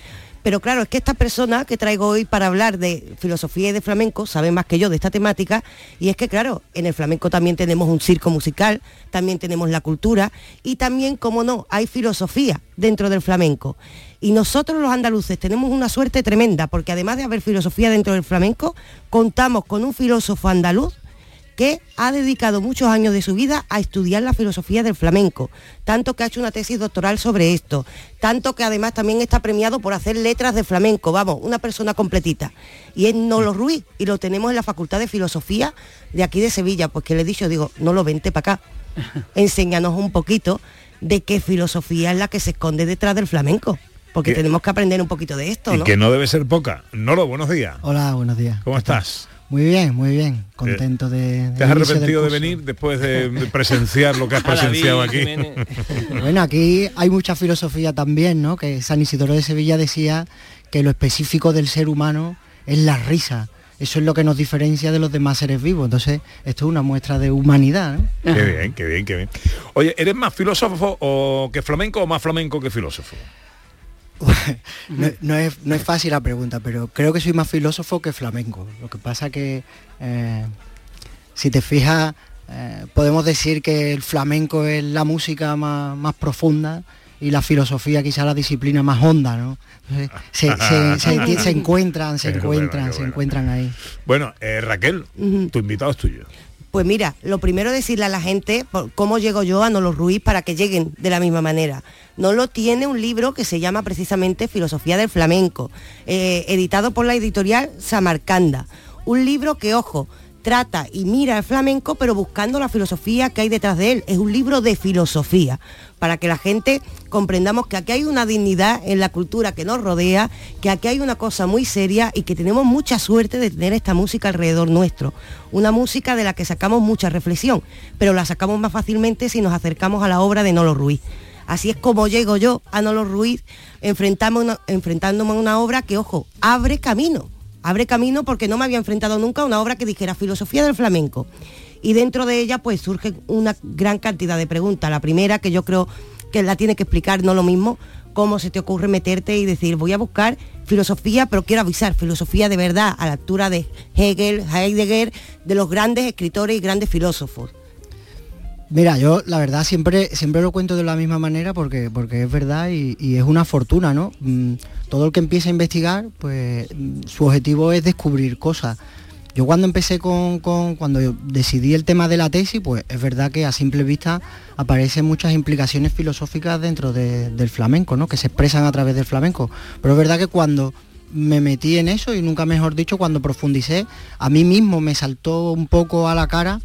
S4: Pero claro, es que esta persona que traigo hoy para hablar de filosofía y de flamenco sabe más que yo de esta temática y es que claro, en el flamenco también tenemos un circo musical, también tenemos la cultura y también, como no, hay filosofía dentro del flamenco. Y nosotros los andaluces tenemos una suerte tremenda porque además de haber filosofía dentro del flamenco, contamos con un filósofo andaluz que ha dedicado muchos años de su vida a estudiar la filosofía del flamenco, tanto que ha hecho una tesis doctoral sobre esto, tanto que además también está premiado por hacer letras de flamenco, vamos, una persona completita. Y es Nolo Ruiz, y lo tenemos en la Facultad de Filosofía de aquí de Sevilla, pues que le he dicho, digo, no lo vente para acá, enséñanos un poquito de qué filosofía es la que se esconde detrás del flamenco, porque tenemos que aprender un poquito de esto,
S1: Y
S4: ¿no?
S1: que no debe ser poca. Nolo, buenos días.
S12: Hola, buenos días.
S1: ¿Cómo estás?
S12: Muy bien, muy bien. Contento de...
S1: ¿Te has arrepentido de venir después de, de presenciar lo que has presenciado aquí?
S12: Bueno, aquí hay mucha filosofía también, ¿no? Que San Isidoro de Sevilla decía que lo específico del ser humano es la risa. Eso es lo que nos diferencia de los demás seres vivos. Entonces, esto es una muestra de humanidad, ¿no?
S1: Qué bien, qué bien, qué bien. Oye, ¿eres más filósofo o que flamenco o más flamenco que filósofo?
S12: No, no es, no es fácil la pregunta, pero creo que soy más filósofo que flamenco. Lo que pasa que, eh, si te fijas, eh, podemos decir que el flamenco es la música más, más profunda y la filosofía quizá la disciplina más honda, ¿no? Entonces, se, se- se- se encuentran, se
S1: Qué bueno,
S12: encuentran, se encuentran ahí.
S1: Bueno, eh, Raquel, tu invitado es tuyo.
S4: Pues mira, lo primero decirle a la gente cómo llego yo a Nolo Ruiz para que lleguen de la misma manera. Nolo tiene un libro que se llama precisamente Filosofía del Flamenco, eh, editado por la editorial Samarcanda. Un libro que, ojo, trata y mira el flamenco, pero buscando la filosofía que hay detrás de él. Es un libro de filosofía, para que la gente comprendamos que aquí hay una dignidad en la cultura que nos rodea, que aquí hay una cosa muy seria y que tenemos mucha suerte de tener esta música alrededor nuestro. Una música de la que sacamos mucha reflexión, pero la sacamos más fácilmente si nos acercamos a la obra de Nolo Ruiz. Así es como llego yo a Nolo Ruiz enfrentándome a una obra que, ojo, abre camino. Abre camino porque no me había enfrentado nunca a una obra que dijera filosofía del flamenco. Y dentro de ella pues surge una gran cantidad de preguntas. La primera que yo creo que la tiene que explicar no lo mismo, cómo se te ocurre meterte y decir voy a buscar filosofía, pero quiero avisar, filosofía de verdad, a la altura de Hegel, Heidegger, de los grandes escritores y grandes filósofos.
S12: Mira, yo la verdad siempre, siempre lo cuento de la misma manera porque, porque es verdad y, es una fortuna, ¿no? Mm, Todo el que empieza a investigar, pues mm, su objetivo es descubrir cosas. Yo cuando empecé con, cuando decidí el tema de la tesis, pues es verdad que a simple vista aparecen muchas implicaciones filosóficas dentro de- del flamenco, ¿no? Que se expresan a través del flamenco. Pero es verdad que cuando me metí en eso y nunca mejor dicho, cuando profundicé, a mí mismo me saltó un poco a la cara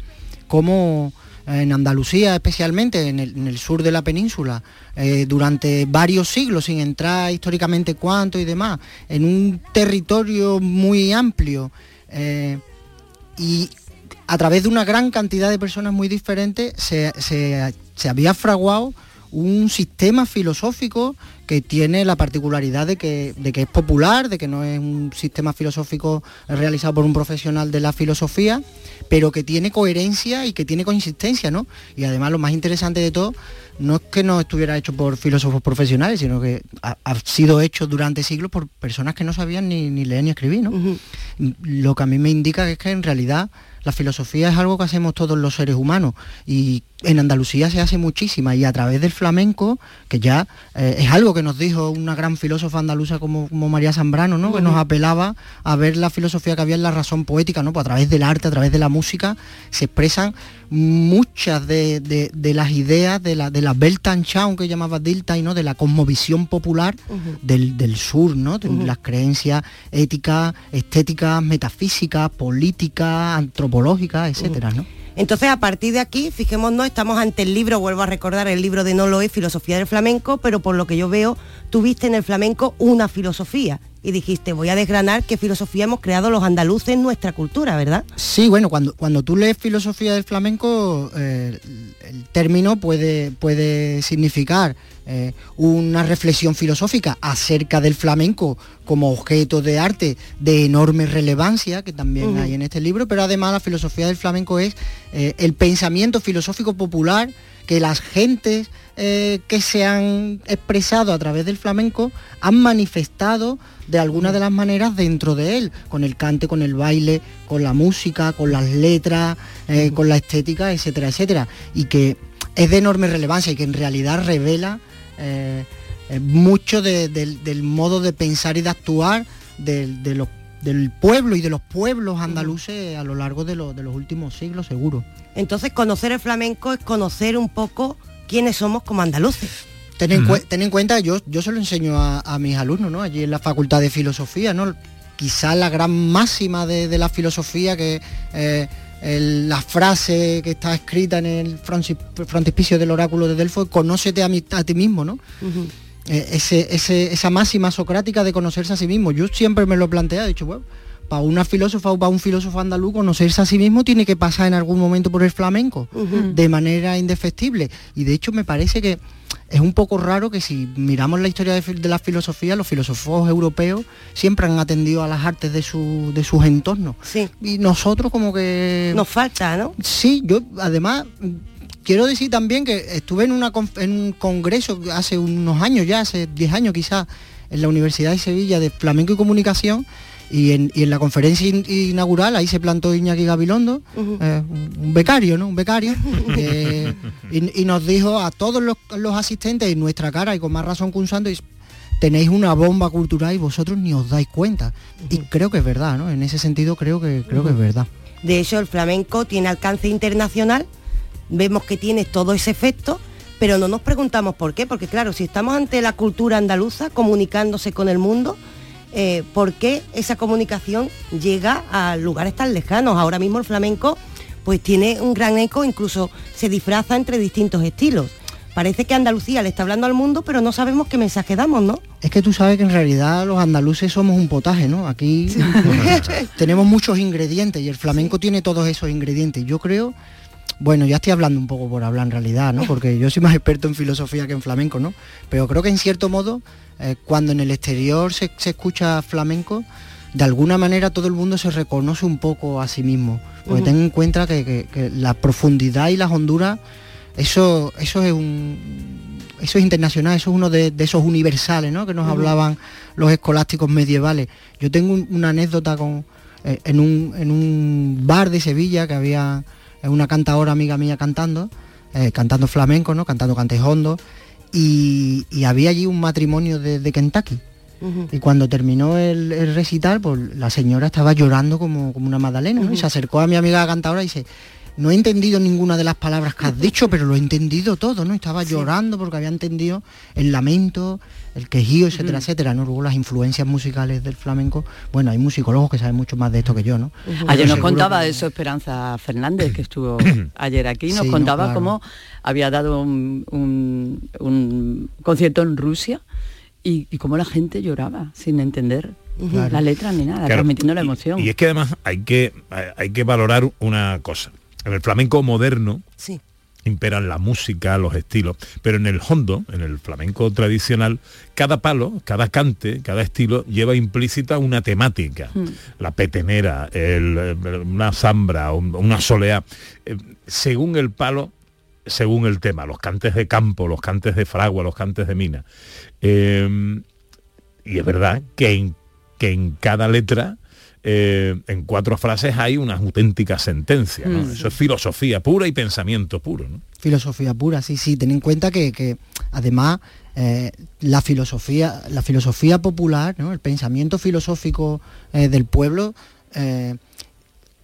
S12: cómo en Andalucía especialmente, en el, sur de la península, eh, durante varios siglos, sin entrar históricamente cuánto y demás, en un territorio muy amplio eh, y a través de una gran cantidad de personas muy diferentes se, se- se había fraguado un sistema filosófico que tiene la particularidad de que, de que es popular, de que no es un sistema filosófico realizado por un profesional de la filosofía, pero que tiene coherencia y que tiene consistencia, ¿no? Y además lo más interesante de todo, no es que no estuviera hecho por filósofos profesionales, sino que ha, ha sido hecho durante siglos por personas que no sabían ni, ni leer ni escribir, ¿no? Lo que a mí me indica es que en realidad la filosofía es algo que hacemos todos los seres humanos y en Andalucía se hace muchísima y a través del flamenco, que ya eh, es algo que nos dijo una gran filósofa andaluza como, como María Zambrano, ¿no? que nos apelaba a ver la filosofía que había en la razón poética, ¿no? Pues a través del arte, a través de la música, se expresan muchas de, de- de las ideas de la, de la Weltanschauung que llamaba Dilthey, ¿no? de la cosmovisión popular del, del sur, ¿no? de las creencias éticas, estéticas, metafísicas, políticas, antropológicas, etcétera, ¿no?
S4: Entonces, a partir de aquí, fijémonos, estamos ante el libro, vuelvo a recordar, el libro de No lo es, Filosofía del Flamenco, pero por lo que yo veo, tuviste en el flamenco una filosofía y dijiste, voy a desgranar qué filosofía hemos creado los andaluces en nuestra cultura, ¿verdad?
S12: Sí, bueno, cuando, cuando tú lees filosofía del flamenco, eh, el término puede, puede significar eh, una reflexión filosófica acerca del flamenco como objeto de arte de enorme relevancia, que también hay en este libro, pero además la filosofía del flamenco es eh, el pensamiento filosófico popular que las gentes eh, que se han expresado a través del flamenco han manifestado de alguna de las maneras dentro de él, con el cante, con el baile, con la música, con las letras, eh, con la estética, etcétera, etcétera. Y que es de enorme relevancia y que en realidad revela eh, mucho de- del, del modo de pensar y de actuar del- de los- del pueblo y de los pueblos andaluces a lo largo de, los- de los últimos siglos, seguro.
S4: Entonces, conocer el flamenco es conocer un poco quiénes somos como andaluces.
S12: Ten en, ten en cuenta, yo, yo se lo enseño a, a mis alumnos, ¿no? Allí en la Facultad de Filosofía, ¿no? Quizá la gran máxima de, de la filosofía que eh, el- la frase que está escrita en el frontis- frontispicio del oráculo de Delfos, conócete a, mi- a ti mismo, ¿no? Ese, ese- esa máxima socrática de conocerse a sí mismo. Yo siempre me lo he planteado, he dicho, bueno, para una filósofa o para un filósofo andaluz conocerse a sí mismo tiene que pasar en algún momento por el flamenco, de manera indefectible. Y de hecho me parece que es un poco raro que si miramos la historia de, de la filosofía, los filósofos europeos siempre han atendido a las artes de, su- de sus entornos. Y nosotros como que...
S4: Nos falta, ¿no?
S12: Sí, yo además quiero decir también que estuve en, una en un congreso hace unos años ya, hace 10 años quizás, en la Universidad de Sevilla de Flamenco y Comunicación. Y en, y en la conferencia in- inaugural ahí se plantó Iñaki Gabilondo, eh, un becario, ¿no? Un becario, eh, y, y nos dijo a todos los, los asistentes en nuestra cara y con más razón que un santo, tenéis una bomba cultural y vosotros ni os dais cuenta. Y creo que es verdad, ¿no? En ese sentido creo que creo que es verdad.
S4: De hecho, el flamenco tiene alcance internacional, vemos que tiene todo ese efecto, pero no nos preguntamos por qué, porque claro, si estamos ante la cultura andaluza comunicándose con el mundo, eh, ¿por qué esa comunicación llega a lugares tan lejanos? Ahora mismo el flamenco pues tiene un gran eco, incluso se disfraza entre distintos estilos. Parece que Andalucía le está hablando al mundo, pero no sabemos qué mensaje damos, ¿no?
S12: Es que tú sabes que en realidad los andaluces somos un potaje, ¿no? Aquí tenemos muchos ingredientes y el flamenco tiene todos esos ingredientes. Yo creo, bueno, ya estoy hablando un poco por hablar en realidad, ¿no? Porque yo soy más experto en filosofía que en flamenco, ¿no? Pero creo que en cierto modo, eh, cuando en el exterior se, se escucha flamenco, de alguna manera todo el mundo se reconoce un poco a sí mismo. Porque
S4: Ujú.
S12: ten en cuenta que, que- que la profundidad y las honduras, eso, eso es un eso es internacional, eso es uno de, de esos universales, ¿no? Que nos hablaban los escolásticos medievales. Yo tengo un- una anécdota con eh, en, un, en un bar de Sevilla que había eh, una cantadora amiga mía cantando, eh, cantando flamenco, ¿no? Cantando cantes hondos, y, y había allí un matrimonio de, de Kentucky. Y cuando terminó el, el recital, pues la señora estaba llorando como, como una magdalena, ¿no? Y se acercó a mi amiga cantadora y dice, no he entendido ninguna de las palabras que has dicho, pero lo he entendido todo, ¿no? Estaba llorando porque había entendido el lamento, el quejío, etcétera, etcétera, ¿no? Luego las influencias musicales del flamenco, bueno, hay musicólogos que saben mucho más de esto que yo, ¿no?
S3: Ayer nos contaba
S12: que-
S3: eso Esperanza Fernández, que estuvo ayer aquí, nos
S12: Sí, no,
S3: contaba
S12: claro.
S3: cómo había dado un, un- un concierto en Rusia y, y cómo la gente lloraba sin entender
S1: Claro.
S3: la letra ni nada,
S1: Claro.
S3: transmitiendo la emoción.
S1: Y es que además hay que, hay que valorar una cosa. En el flamenco moderno
S4: Sí.
S1: imperan la música, los estilos, pero en el hondo, en el flamenco tradicional, cada palo, cada cante, cada estilo lleva implícita una temática.
S13: Hmm.
S1: La petenera, el, una zambra, un- una soleá. Eh, según el palo, según el tema, los cantes de campo, los cantes de fragua, los cantes de mina. Eh, y es verdad que en, que en cada letra eh, en cuatro frases hay una auténtica sentencia. ¿no?
S12: Mm.
S1: Eso es filosofía pura y pensamiento puro. ¿no?
S12: Filosofía pura, sí, sí. Ten en cuenta que, que, además eh, la filosofía, la filosofía popular, ¿no? el pensamiento filosófico eh, del pueblo,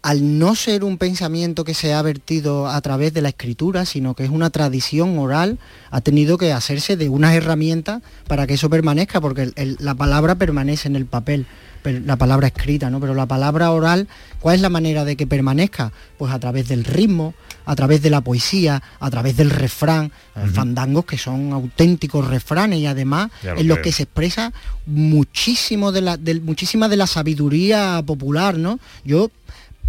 S12: al no ser un pensamiento que se ha vertido a través de la escritura, sino que es una tradición oral, ha tenido que hacerse de unas herramientas para que eso permanezca, porque el- el- la palabra permanece en el papel, la palabra escrita, ¿no? Pero la palabra oral, ¿cuál es la manera de que permanezca? Pues a través del ritmo, a través de la poesía, a través del refrán, fandangos que son auténticos refranes y además
S1: lo
S12: en los que se expresa muchísimo de la, muchísima de la sabiduría popular, ¿no? Yo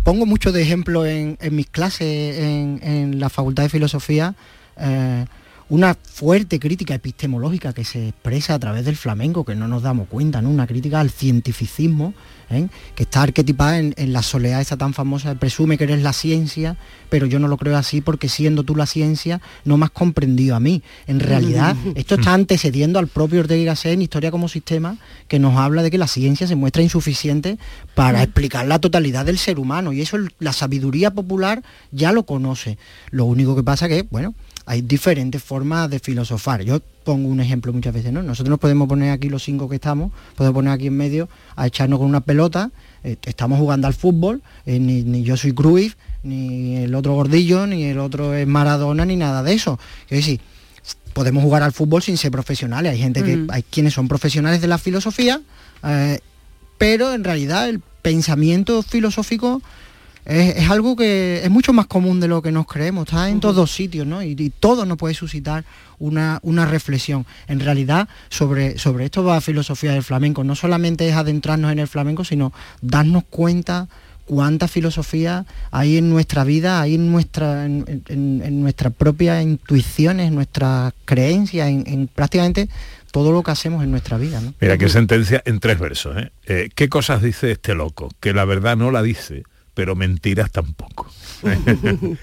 S12: pongo mucho de ejemplo en, en mis clases en, en la Facultad de Filosofía, eh, una fuerte crítica epistemológica que se expresa a través del flamenco, que no nos damos cuenta, ¿no? Una crítica al cientificismo, ¿eh? que está arquetipada en, en la soledad esa tan famosa, presume que eres la ciencia, pero yo no lo creo así porque siendo tú la ciencia no me has comprendido a mí. En realidad, esto está antecediendo al propio Ortega y Gasset en Historia como Sistema, que nos habla de que la ciencia se muestra insuficiente para explicar la totalidad del ser humano. Y eso la sabiduría popular ya lo conoce. Lo único que pasa que, bueno, hay diferentes formas de filosofar. Yo pongo un ejemplo muchas veces, ¿no? Nosotros nos podemos poner aquí los cinco que estamos, podemos poner aquí en medio a echarnos con una pelota, eh, estamos jugando al fútbol, eh, ni, ni yo soy Cruyff, ni el otro gordillo, ni el otro es Maradona, ni nada de eso. Quiero decir, podemos jugar al fútbol sin ser profesionales. Hay gente que, hay quienes son profesionales de la filosofía, eh, pero en realidad el pensamiento filosófico es, es algo que es mucho más común de lo que nos creemos, está en todos sitios, ¿no? Y, y todo nos puede suscitar una, una reflexión. En realidad, sobre, sobre esto va la filosofía del flamenco. No solamente es adentrarnos en el flamenco, sino darnos cuenta cuánta filosofía hay en nuestra vida, hay en nuestra, en, en- en nuestras propias intuiciones, en nuestras creencias, en, en prácticamente todo lo que hacemos en nuestra vida, ¿no?
S1: Mira, qué sentencia en tres versos. ¿eh? Eh, ¿Qué cosas dice este loco? Que la verdad no la dice, pero mentiras tampoco.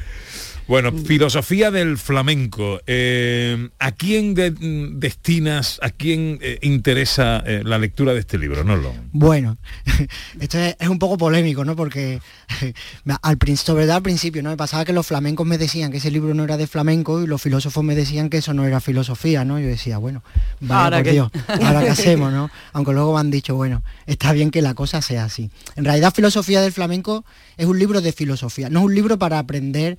S1: Bueno, filosofía del flamenco. Eh, ¿A quién de- mm, destinas, a quién eh, interesa eh, la lectura de este libro? No lo.
S12: Bueno, esto es, es un poco polémico, ¿no? Porque al prin- sobre todo al principio, ¿no? Me pasaba que los flamencos me decían que ese libro no era de flamenco y los filósofos me decían que eso no era filosofía, ¿no? Yo decía, bueno, vaya
S3: Ahora
S12: por
S3: que-
S12: Dios, ahora qué hacemos, ¿no? Aunque luego me han dicho, bueno, está bien que la cosa sea así. En realidad, Filosofía del Flamenco es un libro de filosofía, no es un libro para aprender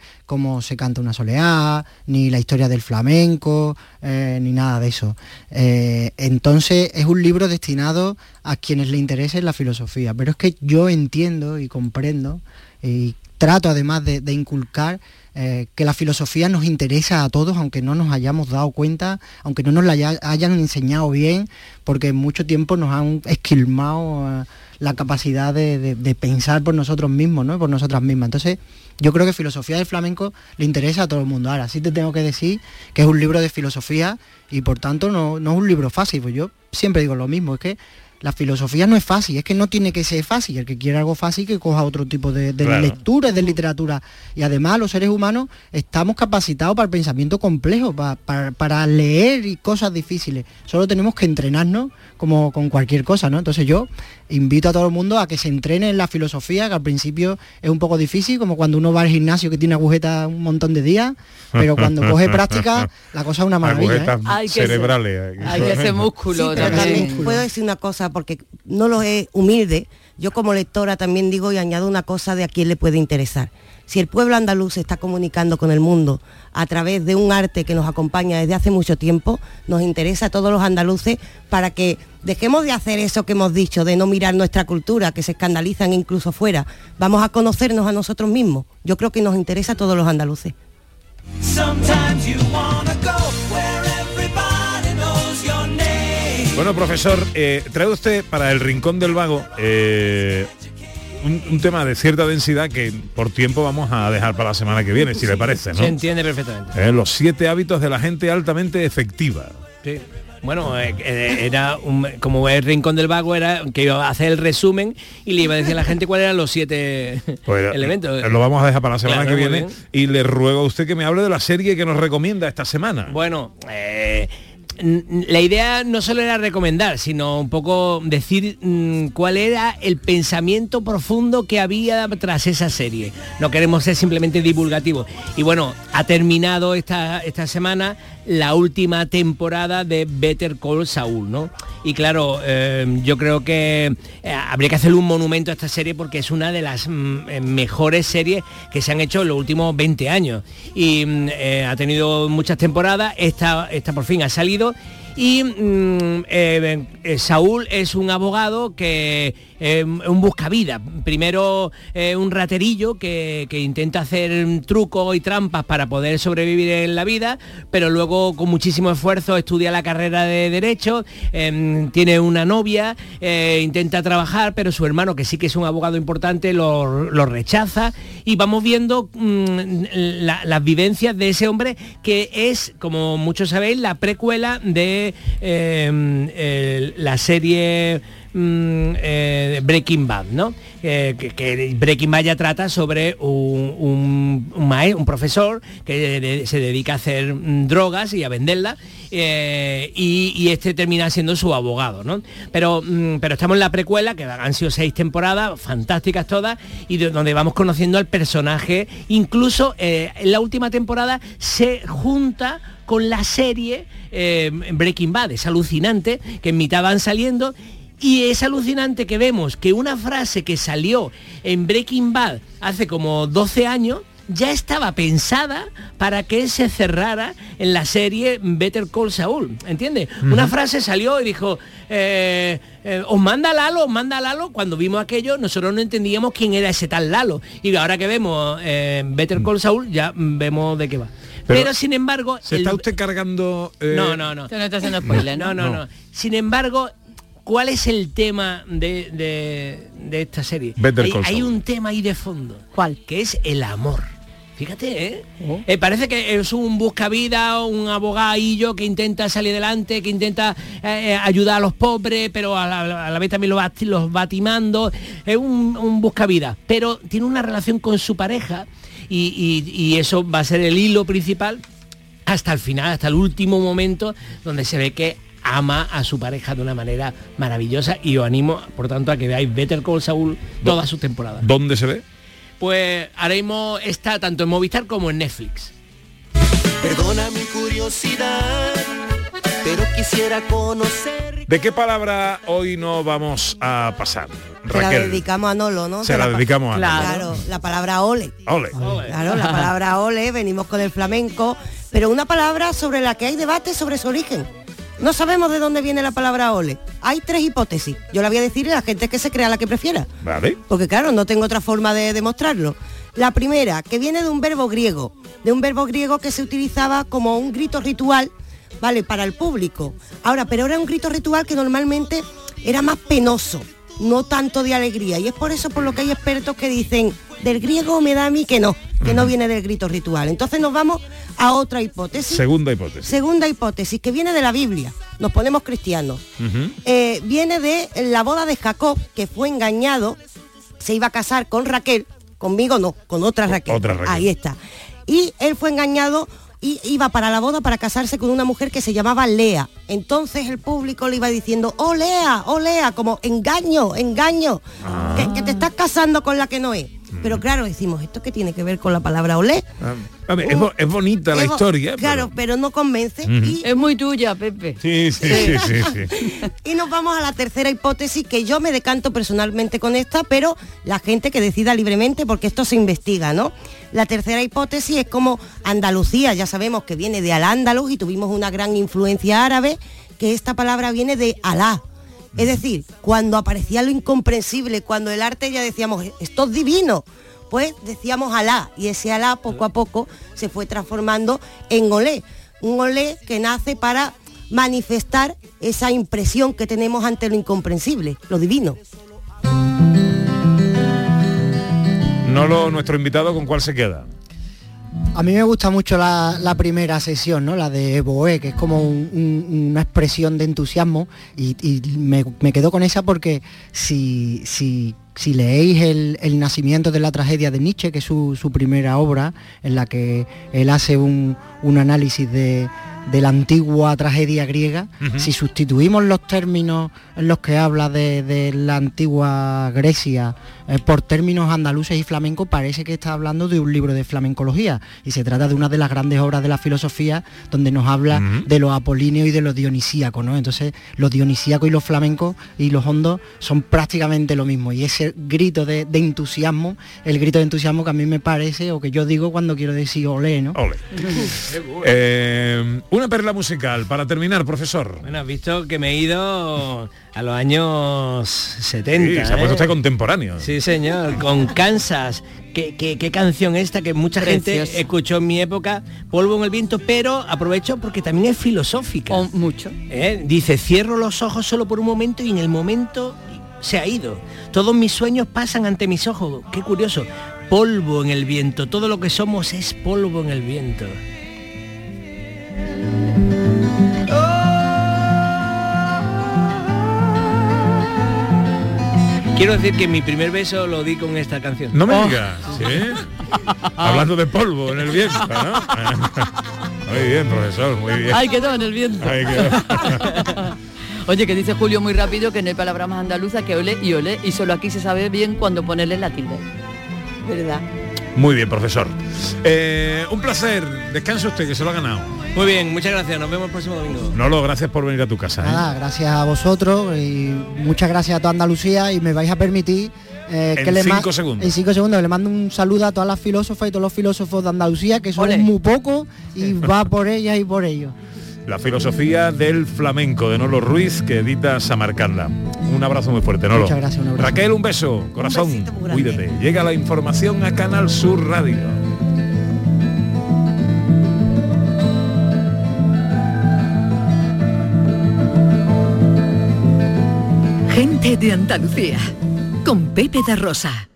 S12: se canta una soleá, ni la historia del flamenco, eh, ni nada de eso. Eh, entonces es un libro destinado a quienes le interese la filosofía, pero es que yo entiendo y comprendo y trato además de, inculcar eh, que la filosofía nos interesa a todos, aunque no nos hayamos dado cuenta, aunque no nos la haya- hayan enseñado bien, porque mucho tiempo nos han esquilmado la capacidad de- de pensar por nosotros mismos, ¿no? por nosotras mismas. Entonces, yo creo que filosofía del flamenco le interesa a todo el mundo. Ahora, sí te tengo que decir que es un libro de filosofía y por tanto no, no es un libro fácil. Pues yo siempre digo lo mismo, es que la filosofía no es fácil, es que no tiene que ser fácil. El que quiere algo fácil que coja otro tipo de, de
S1: Claro.
S12: lectura, de literatura. Y además los seres humanos estamos capacitados para el pensamiento complejo, pa- para, para leer y cosas difíciles. Solo tenemos que entrenarnos como con cualquier cosa, ¿no? Entonces yo invito a todo el mundo a que se entrene en la filosofía, que al principio es un poco difícil, como cuando uno va al gimnasio que tiene agujeta un montón de días, pero cuando coge práctica, la cosa es una maravilla. ¿eh?
S3: Hay que ser-
S1: cerebrales.
S3: Hay que hacer
S4: Sí,
S3: músculo
S4: pero
S3: también
S4: puedo decir una cosa, porque no lo es humilde. Yo como lectora también digo y añado una cosa de a quién le puede interesar. Si el pueblo andaluz está comunicando con el mundo a través de un arte que nos acompaña desde hace mucho tiempo, nos interesa a todos los andaluces para que dejemos de hacer eso que hemos dicho, de no mirar nuestra cultura, que se escandalizan incluso fuera. Vamos a conocernos a nosotros mismos. Yo creo que nos interesa a todos los andaluces.
S1: Bueno, profesor, eh, trae usted para el Rincón del Vago eh, un, un tema de cierta densidad que por tiempo vamos a dejar para la semana que viene, si le parece, ¿no?
S2: Se entiende perfectamente.
S1: Eh, los siete hábitos de la gente altamente efectiva.
S2: Sí. Bueno, era un- como el rincón del vago era que iba a hacer el resumen y le iba a decir a la gente cuáles eran los siete
S1: Pues,
S2: elementos.
S1: Lo vamos a dejar para la semana
S2: Claro,
S1: que viene
S2: bien.
S1: y le ruego a usted que me hable de la serie que nos recomienda esta semana.
S2: Bueno, eh, la idea no solo era recomendar, sino un poco decir mm, cuál era el pensamiento profundo que había tras esa serie. No queremos ser simplemente divulgativos. Y bueno, ha terminado esta, esta semana la última temporada de Better Call Saul, ¿no? Y claro, eh, yo creo que eh, habría que hacerle un monumento a esta serie porque es una de las mm, eh, mejores series que se han hecho en los últimos 20 años. Y mm, eh, ha tenido muchas temporadas, esta, esta por fin ha salido. Y mm, Saúl es un abogado que eh, un buscavida. Primero eh, un raterillo que, que intenta hacer trucos y trampas para poder sobrevivir en la vida, pero luego con muchísimo esfuerzo estudia la carrera de Derecho, em, tiene una novia, eh, intenta trabajar, pero su hermano, que sí que es un abogado importante, lo, lo rechaza y vamos viendo mm, la- las vivencias de ese hombre que es, como muchos sabéis, la precuela de em, la serie mm, eh, Breaking Bad, ¿no? Eh, que, Breaking Bad ya trata sobre un, un, un profesor que se dedica a hacer mm, drogas y a venderlas eh, y, este termina siendo su abogado, ¿no? Pero, mm, pero estamos en la precuela, que han sido seis temporadas, fantásticas todas, y de- donde vamos conociendo al personaje, incluso en la última temporada se junta con la serie Breaking Bad, es alucinante, que en mitad van saliendo y es alucinante que vemos que una frase que salió en Breaking Bad hace como 12 años ya estaba pensada para que se cerrara en la serie Better Call Saul, ¿entiendes? Una frase salió y dijo, eh, eh, os manda Lalo, os manda Lalo, cuando vimos aquello nosotros no entendíamos quién era ese tal Lalo. Y ahora que vemos eh, Better Call Saul ya mm, vemos de qué va.
S1: Pero-
S2: Pero, sin embargo...
S1: ¿Se
S2: el-
S1: está usted cargando... eh,
S2: no, no, no.
S3: Usted no está haciendo spoiler,
S2: no,
S3: ¿no?
S2: no, no. Sin embargo, ¿cuál es el tema de, de- de esta serie? Hay, un tema ahí de fondo.
S3: ¿Cuál?
S2: Que es el amor. Fíjate, ¿eh?
S1: Oh.
S2: Eh, parece que es un buscavida, un abogadillo que intenta salir adelante, que intenta eh, eh, ayudar a los pobres, pero a la, a la vez también los va, los va timando. Es un, un buscavida, pero tiene una relación con su pareja y, y- y eso va a ser el hilo principal hasta el final, hasta el último momento, donde se ve que ama a su pareja de una manera maravillosa y os animo, por tanto, a que veáis Better Call Saul todas sus temporadas.
S1: ¿Dónde se ve?
S2: Pues ahora mismo está tanto en Movistar como en Netflix.
S10: Perdona mi curiosidad, pero quisiera conocer.
S1: ¿De qué palabra hoy no vamos a pasar?
S4: Se la dedicamos a Nolo, ¿no?
S1: Se la dedicamos a Nolo.
S4: Claro, la palabra ole.
S1: Ole.
S4: Claro, la palabra ole, venimos con el flamenco, pero una palabra sobre la que hay debate sobre su origen. No sabemos de dónde viene la palabra ole. Hay tres hipótesis. Yo la voy a decir y la gente que se crea la que prefiera.
S1: Vale.
S4: Porque claro, no tengo otra forma de demostrarlo. La primera, que viene de un verbo griego, de un verbo griego que se utilizaba como un grito ritual, ¿vale? Para el público. Ahora, pero era un grito ritual que normalmente era más penoso, no tanto de alegría. Y es por eso por lo que hay expertos que dicen, del griego me da a mí que no, que no viene del grito ritual. Entonces nos vamos a otra hipótesis.
S1: Segunda hipótesis.
S4: Segunda hipótesis, que viene de la Biblia. Nos ponemos cristianos. Eh, viene de la boda de Jacob, que fue engañado, se iba a casar con Raquel, conmigo no, con otra Raquel.
S1: Otra Raquel.
S4: Ahí está. Y él fue engañado y iba para la boda para casarse con una mujer que se llamaba Lea. Entonces el público le iba diciendo, oh Lea, oh Lea, como engaño, engaño, que, que te estás casando con la que no es. Pero claro, decimos, ¿esto qué tiene que ver con la palabra olé?
S1: Ah, a ver, es, bo- es bonita la
S4: Es
S1: historia.
S4: Claro, pero no convence. Y
S3: Es muy tuya, Pepe.
S1: Sí, sí, sí, sí, sí.
S4: Y nos vamos a la tercera hipótesis, que yo me decanto personalmente con esta, pero la gente que decida libremente, porque esto se investiga, ¿no? La tercera hipótesis es como Andalucía, ya sabemos que viene de Al-Ándalus y tuvimos una gran influencia árabe, que esta palabra viene de Alá. Es decir, cuando aparecía lo incomprensible, cuando el arte ya decíamos, esto es divino, pues decíamos Alá, y ese Alá poco a poco se fue transformando en Olé. Un Olé que nace para manifestar esa impresión que tenemos ante lo incomprensible, lo divino.
S1: No lo, nuestro invitado, ¿con cuál se queda?
S12: A mí me gusta mucho la, la primera sesión, ¿no? La de Boé, que es como un- un- una expresión de entusiasmo y, y me, me quedo con esa porque si, si, si leéis el, el nacimiento de la tragedia de Nietzsche, que es su, su primera obra, en la que él hace un, un análisis de, de la antigua tragedia griega, si sustituimos los términos en los que habla de, de la antigua Grecia eh, por términos andaluces y flamenco, parece que está hablando de un libro de flamencología. Y se trata de una de las grandes obras de la filosofía donde nos habla de lo apolíneo y de lo dionisíaco, ¿no? Entonces, lo dionisíaco y los flamencos y los hondos son prácticamente lo mismo. Y ese grito de, de entusiasmo, el grito de entusiasmo que a mí me parece, o que yo digo cuando quiero decir olé, ¿no?
S1: Ole. Eh, una perla musical para terminar, profesor.
S2: Bueno, has visto que me he ido a los años 70.
S1: Sí, se ha puesto
S2: ¿eh?
S1: usted contemporáneo.
S2: Sí, señor, con Kansas. ¿Qué, qué, qué canción esta que mucha
S3: Preciosa.
S2: gente escuchó en mi época, Polvo en el viento, pero aprovecho porque también es filosófica.
S3: mucho.
S2: ¿Eh? Dice, cierro los ojos solo por un momento y en el momento se ha ido. Todos mis sueños pasan ante mis ojos. Qué curioso. Polvo en el viento. Todo lo que somos es polvo en el viento. Quiero decir que mi primer beso lo di con esta canción.
S1: No me
S2: Oh.
S1: digas, ¿sí? Hablando de polvo en el viento, ¿no? muy bien, profesor, muy bien.
S3: Ay, quedó en el viento.
S1: Ahí quedó.
S3: Oye, que dice Julio muy rápido que no hay palabra más andaluza que ole y ole y solo aquí se sabe bien cuando ponerle la tilde. ¿Verdad?
S1: Muy bien, profesor. Eh, un placer. Descanse usted, que se lo ha ganado.
S2: Muy bien, muchas gracias. Nos vemos el próximo domingo.
S1: Nolo, gracias por venir a tu casa. ¿eh?
S12: Nada, gracias a vosotros y muchas gracias a toda Andalucía y me vais a permitir eh,
S1: En
S12: que le
S1: cinco segundos.
S12: En cinco segundos le mando un saludo a todas las filósofas y todos los filósofos de Andalucía que son
S3: Ole.
S12: muy pocos y va por ellas y por ellos.
S1: La filosofía del flamenco de Nolo Ruiz que edita Samarcanda. Un abrazo muy fuerte, Nolo.
S12: Muchas gracias, un abrazo.
S1: Raquel, un beso, corazón. Cuídate. Llega la información a Canal Sur Radio.
S9: Gente de Andalucía, con Pepe da Rosa.